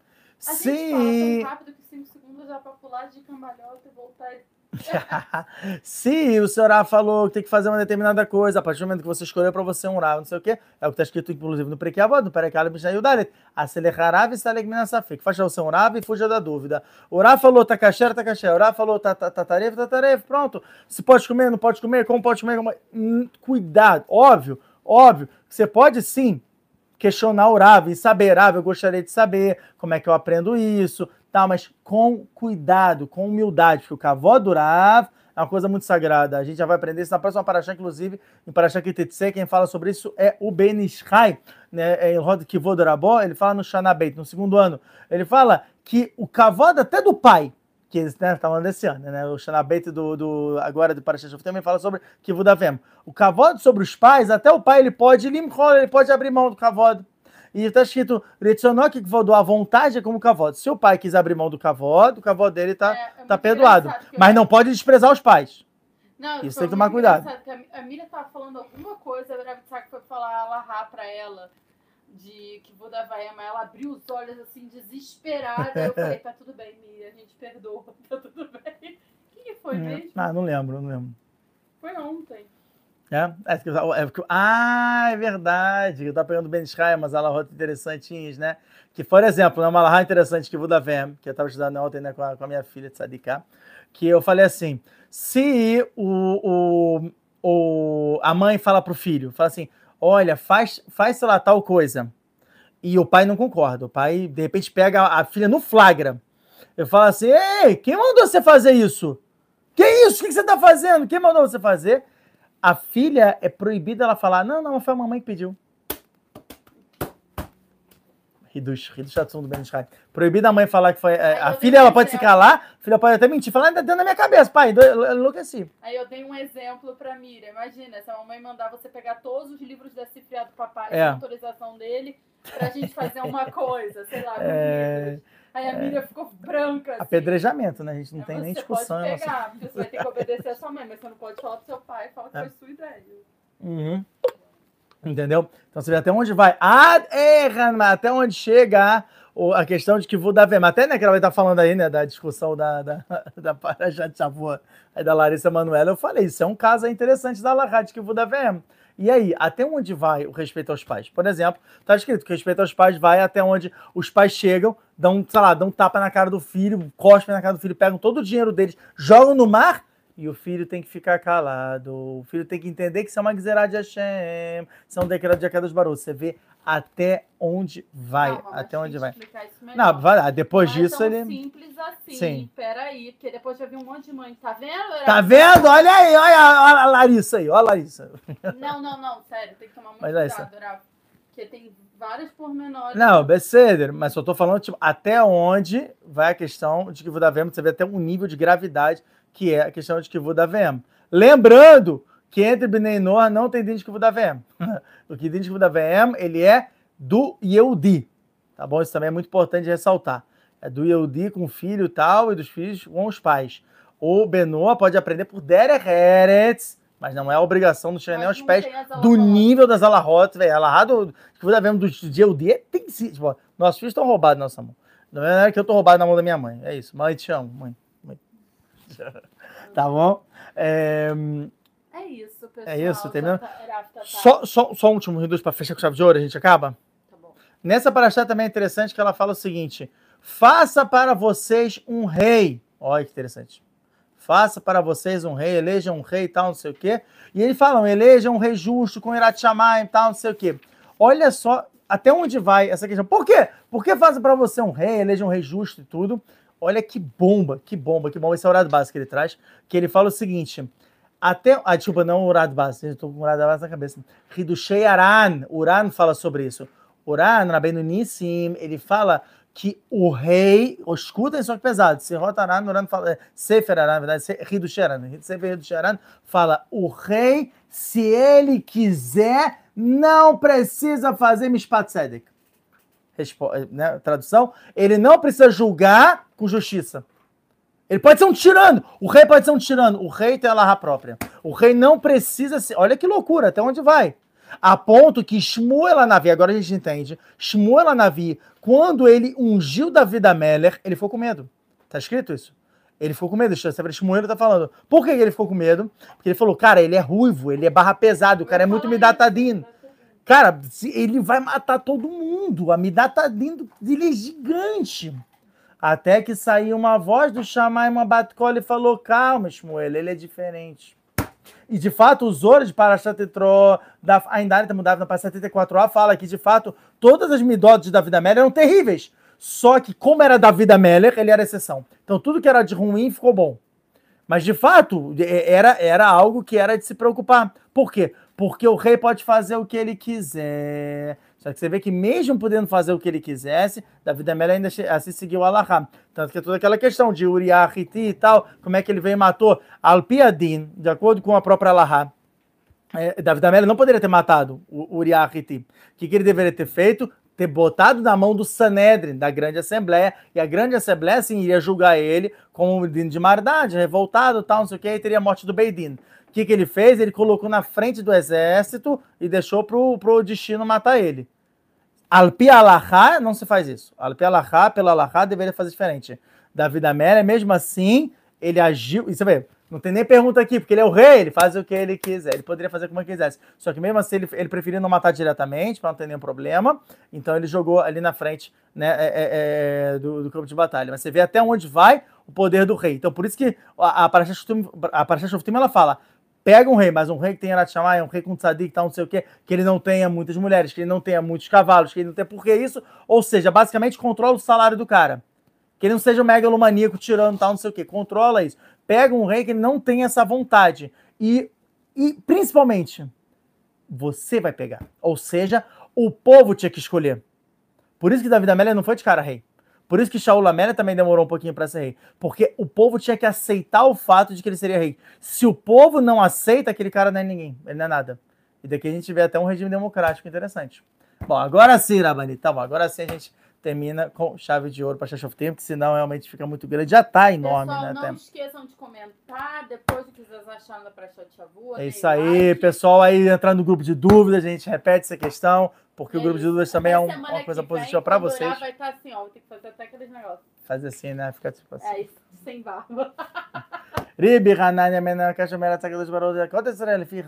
A Se... gente fala tão rápido que 5 segundos já pra pular de cambalhota e voltar. e- Se o senhor Rav falou que tem que fazer uma determinada coisa, a partir do momento que você escolheu para você um Rav, não sei o quê, é o que está escrito, inclusive, no Prequiavod, no Perekala Mishnah Yudalet, Aselecharав e Salegminasafik. Faça o seu Rav e fuja da dúvida. O Rav falou tá kasher, tá kasher. O Rav falou tá tá- tá taref, tá. Pronto. Se pode comer, não pode comer, como pode comer. Como... Hum, Cuidado. Óbvio, óbvio. Você pode sim questionar o Rav e saber, Rav, eu gostaria de saber como é que eu aprendo isso, tá? Mas com cuidado, com humildade, porque o cavó do Rav é uma coisa muito sagrada. A gente já vai aprender isso na próxima paraxá, inclusive, em paraxá Kitetse, quem fala sobre isso é o Ben Ishai, né? É em Rod Kivod Rabó, ele fala no Shanabeit, no segundo ano, ele fala que o cavó até do pai, que eles né, estavam desse ano, né? O Shanabeit do, do agora do Parashat Shoftim também fala sobre Kivud Avem. O kavod sobre os pais, até o pai ele pode ele pode abrir mão do kavod. E está escrito Retzonok Kvodo, a vontade é como kavod. Se o pai quiser abrir mão do kavod, o kavod dele tá, É, é tá perdoado. Mas eu- não pode desprezar os pais. Não, Isso tem que tomar cuidado. que A a Miriam tava falando alguma coisa, a Ravitzak foi falar alahá pra ela, de que vou dar vai, mas ela abriu os olhos assim, desesperada. Eu falei, tá tudo bem, Miriam, a gente perdoa, tá tudo bem. O que que foi mesmo? Ah, não lembro, não lembro. Foi ontem. É? É é porque- ah, é verdade. Eu tava pegando Ben Israel, mas alahot interessantinhas, né? Que, por exemplo, né, uma alahá interessante que eu vou dar que eu estava estudando ontem né, com, a, com a minha filha de Sadiká, que eu falei assim: se o, o, o, a mãe fala pro filho, fala assim: olha, faz, faz sei lá, tal coisa. E o pai não concorda. O pai, de repente, pega a, a filha no flagra. Eu falo assim: ei, quem mandou você fazer isso? Que isso? O que você tá fazendo? Quem mandou você fazer? A filha é proibida ela falar, não, não, foi a mamãe que pediu. Riduz, Riduz Shatsum do Ben Israel. Proibida a mãe falar que foi. é, a filha ela um pode se exemplo. calar, a filha pode até mentir, falar, tá dentro da minha cabeça, pai, enlouqueci. Aí eu dei um exemplo pra Miriam. Imagina, se a mamãe mandar você pegar todos os livros da cifra do papai, É. com autorização dele, pra gente fazer uma coisa, sei lá, com É, livros. Aí a Miriam ficou branca. Assim. Apedrejamento, né? A gente não Aí tem nem você discussão. Pode em relação- pegar, porque você vai ter que obedecer a sua mãe, mas você não pode falar pro seu pai, fala que É. foi sua ideia. Uhum. Entendeu? Então você vê até onde vai. Ah, erra, mas até onde chega a questão de que vou dar Vem. Até né, que ela vai estar falando aí, né, da discussão da, da, da Parajá de Shavuot, aí da Larissa Manoela, eu falei, isso é um caso interessante da Lará de que vou dar Vem. E aí, até onde vai o respeito aos pais? Por exemplo, tá escrito que o respeito aos pais vai até onde os pais chegam, dão, sei lá, dão tapa na cara do filho, cospem na cara do filho, pegam todo o dinheiro deles, jogam no mar e o filho tem que ficar calado. O filho tem que entender que isso é uma gzerá de Hashem, isso é um decreto de Akadosh Baruch. Você vê até onde vai, Calma, até onde eu vai. Não, vai lá, depois Não é disso tão ele... simples assim. Sim. Peraí, porque depois já vi um monte de mãe. Tá vendo? Tá vendo? Olha aí, olha, olha a Larissa aí, olha a Larissa. Não, não, não, sério, tem que tomar muito Mas é cuidado, Rafa. Porque tem vários pormenores. Não, Beceder, mas só tô falando tipo, até onde vai a questão de que vou dar VM, você vê até um nível de gravidade que é a questão de que vou dar VM. Lembrando que entre Bnei Noah não tem din de que vou dar VM. o que din de que vou dar VM, ele é do Yehudi, tá bom? Isso também é muito importante ressaltar. É do Yehudi com o filho e tal, e dos filhos com os pais. O Benoa pode aprender por Derech Eretz, Mas não é a obrigação nem Mas aos pés tem do nível das alahot, velho. Alahá do que você tá vendo do GLD tem que ser. Tipo, nossos filhos estão roubados na nossa mão. Não é que eu tô roubado na mão da minha mãe. É isso. Mãe, te amo, mãe. tá bom? É, É isso, pessoal. É isso, só, só, só um último reduz para fechar com chave de ouro, a gente acaba? Tá bom. Nessa paraxá também é interessante que ela fala o seguinte: faça para vocês um rei. Olha que interessante. Faça para vocês um rei, elejam um rei e tal, não sei o quê. E eles falam, elejam um rei justo, com Irat Shamayim e tal, não sei o quê. Olha só até onde vai essa questão. Por quê? Por que faça para você um rei, eleja um rei justo e tudo? Olha que bomba, que bomba, que bomba. Esse é o básico que ele traz, que ele fala o seguinte. Até, ah, desculpa, não o Urad Bas, eu tô com o Urad Bas na cabeça. Hidushei Aran, Uran fala sobre isso. Uran, Rabbeinu Nissim, ele fala que o rei, escutem só que pesado, Serrot Aran, Uran fala, é, Sefer Aran, na verdade, Se- Hidushei Aran, Sefer Hidushei Aran fala, o rei, se ele quiser, não precisa fazer Mishpat Tzedek. Eh, né, tradução, ele não precisa julgar com justiça. Ele pode ser um tirano. O rei pode ser um tirano. O rei tem a larra própria. O rei não precisa ser. Olha que loucura, até onde vai? A ponto que Shmuel Anavi, agora a gente entende, Shmuel Anavi, quando ele ungiu Davi da Meller, ele ficou com medo. Tá escrito isso? Ele ficou com medo. Shmuel tá falando. Por que ele ficou com medo? Porque ele falou, cara, ele é ruivo, ele é barra pesado, o cara é muito midatadino. Cara, ele vai matar todo mundo. A midatadino dele é gigante. Até que saiu uma voz do Shammai Mabatkola e falou: Calma, Shmuel, ele é diferente. E de fato, os Zoras de Parashat Tetró, da ainda está mudado na Parashat 74a, fala que de fato todas as midotes da Meller eram terríveis. Só que, como era da Meller, ele era exceção. Então tudo que era de ruim ficou bom. Mas de fato, é- era, era algo que era de se preocupar. Por quê? Porque o rei pode fazer o que ele quiser. Só que você vê que mesmo podendo fazer o que ele quisesse, Davi da Meller ainda assim seguiu Alahá. Tanto que toda aquela questão de Uriah, Hiti e tal, como é que ele veio e matou Alpiadin, de acordo com a própria Alahá. É, Davi da Meller não poderia ter matado o Uriah Hiti. O que, que ele deveria ter feito? Ter botado na mão do Sanedrin, da grande assembleia, e a grande assembleia, sim, iria julgar ele como de maldade, revoltado, tal, não sei o que, e teria a morte do Beidin. O que, que ele fez? Ele colocou na frente do exército e deixou pro, pro destino matar ele. Alpi Alahá não se faz isso. Alpi Alahá, pela Alahá, deveria fazer diferente. Davi da Meller, mesmo assim, ele agiu. E você vê, não tem nem pergunta aqui, porque ele é o rei, ele faz o que ele quiser. Ele poderia fazer como ele quisesse. Só que mesmo assim, ele, ele preferiu não matar diretamente, para não ter nenhum problema. Então ele jogou ali na frente né, é, é, é, do, do campo de batalha. Mas você vê até onde vai o poder do rei. Então por isso que a, a Parashat Shoftim, ela fala pega um rei, mas um rei que tenha Ratchamai, um rei com tzadik, tal, não sei o quê, que ele não tenha muitas mulheres, que ele não tenha muitos cavalos, que ele não tenha por que isso, ou seja, basicamente controla o salário do cara. Que ele não seja um megalomaníaco tirando tal, não sei o quê, controla isso. Pega um rei que não tem essa vontade. E, e principalmente, você vai pegar. Ou seja, o povo tinha que escolher. Por isso que Davi da Amélia não foi de cara rei. Por isso que Shaul Amélia também demorou um pouquinho para ser rei. Porque o povo tinha que aceitar o fato de que ele seria rei. Se o povo não aceita, aquele cara não é ninguém. Ele não é nada. E daqui a gente vê até um regime democrático interessante. Bom, agora sim, Rabani. Tá bom, agora sim a gente termina com chave de ouro para Chacha of Tempo, que senão realmente fica muito grande. Já tá enorme, Pessoal, né? não Tempo? esqueçam de comentar depois o que vocês acharam da Prachot Shavuot. É deem isso aí, like. pessoal aí entrar no grupo de dúvidas, a gente repete essa questão, porque É o grupo de dúvidas também é um- uma coisa vem, positiva para vocês. vai estar assim, ó. Ter que fazer até aqueles negócios. Fazer assim, né? Ficar tipo assim. É isso, sem barba. Ribi, Hanania, Mena, Cachomera, Tagadas, Barulho, aconteceram, ele fica.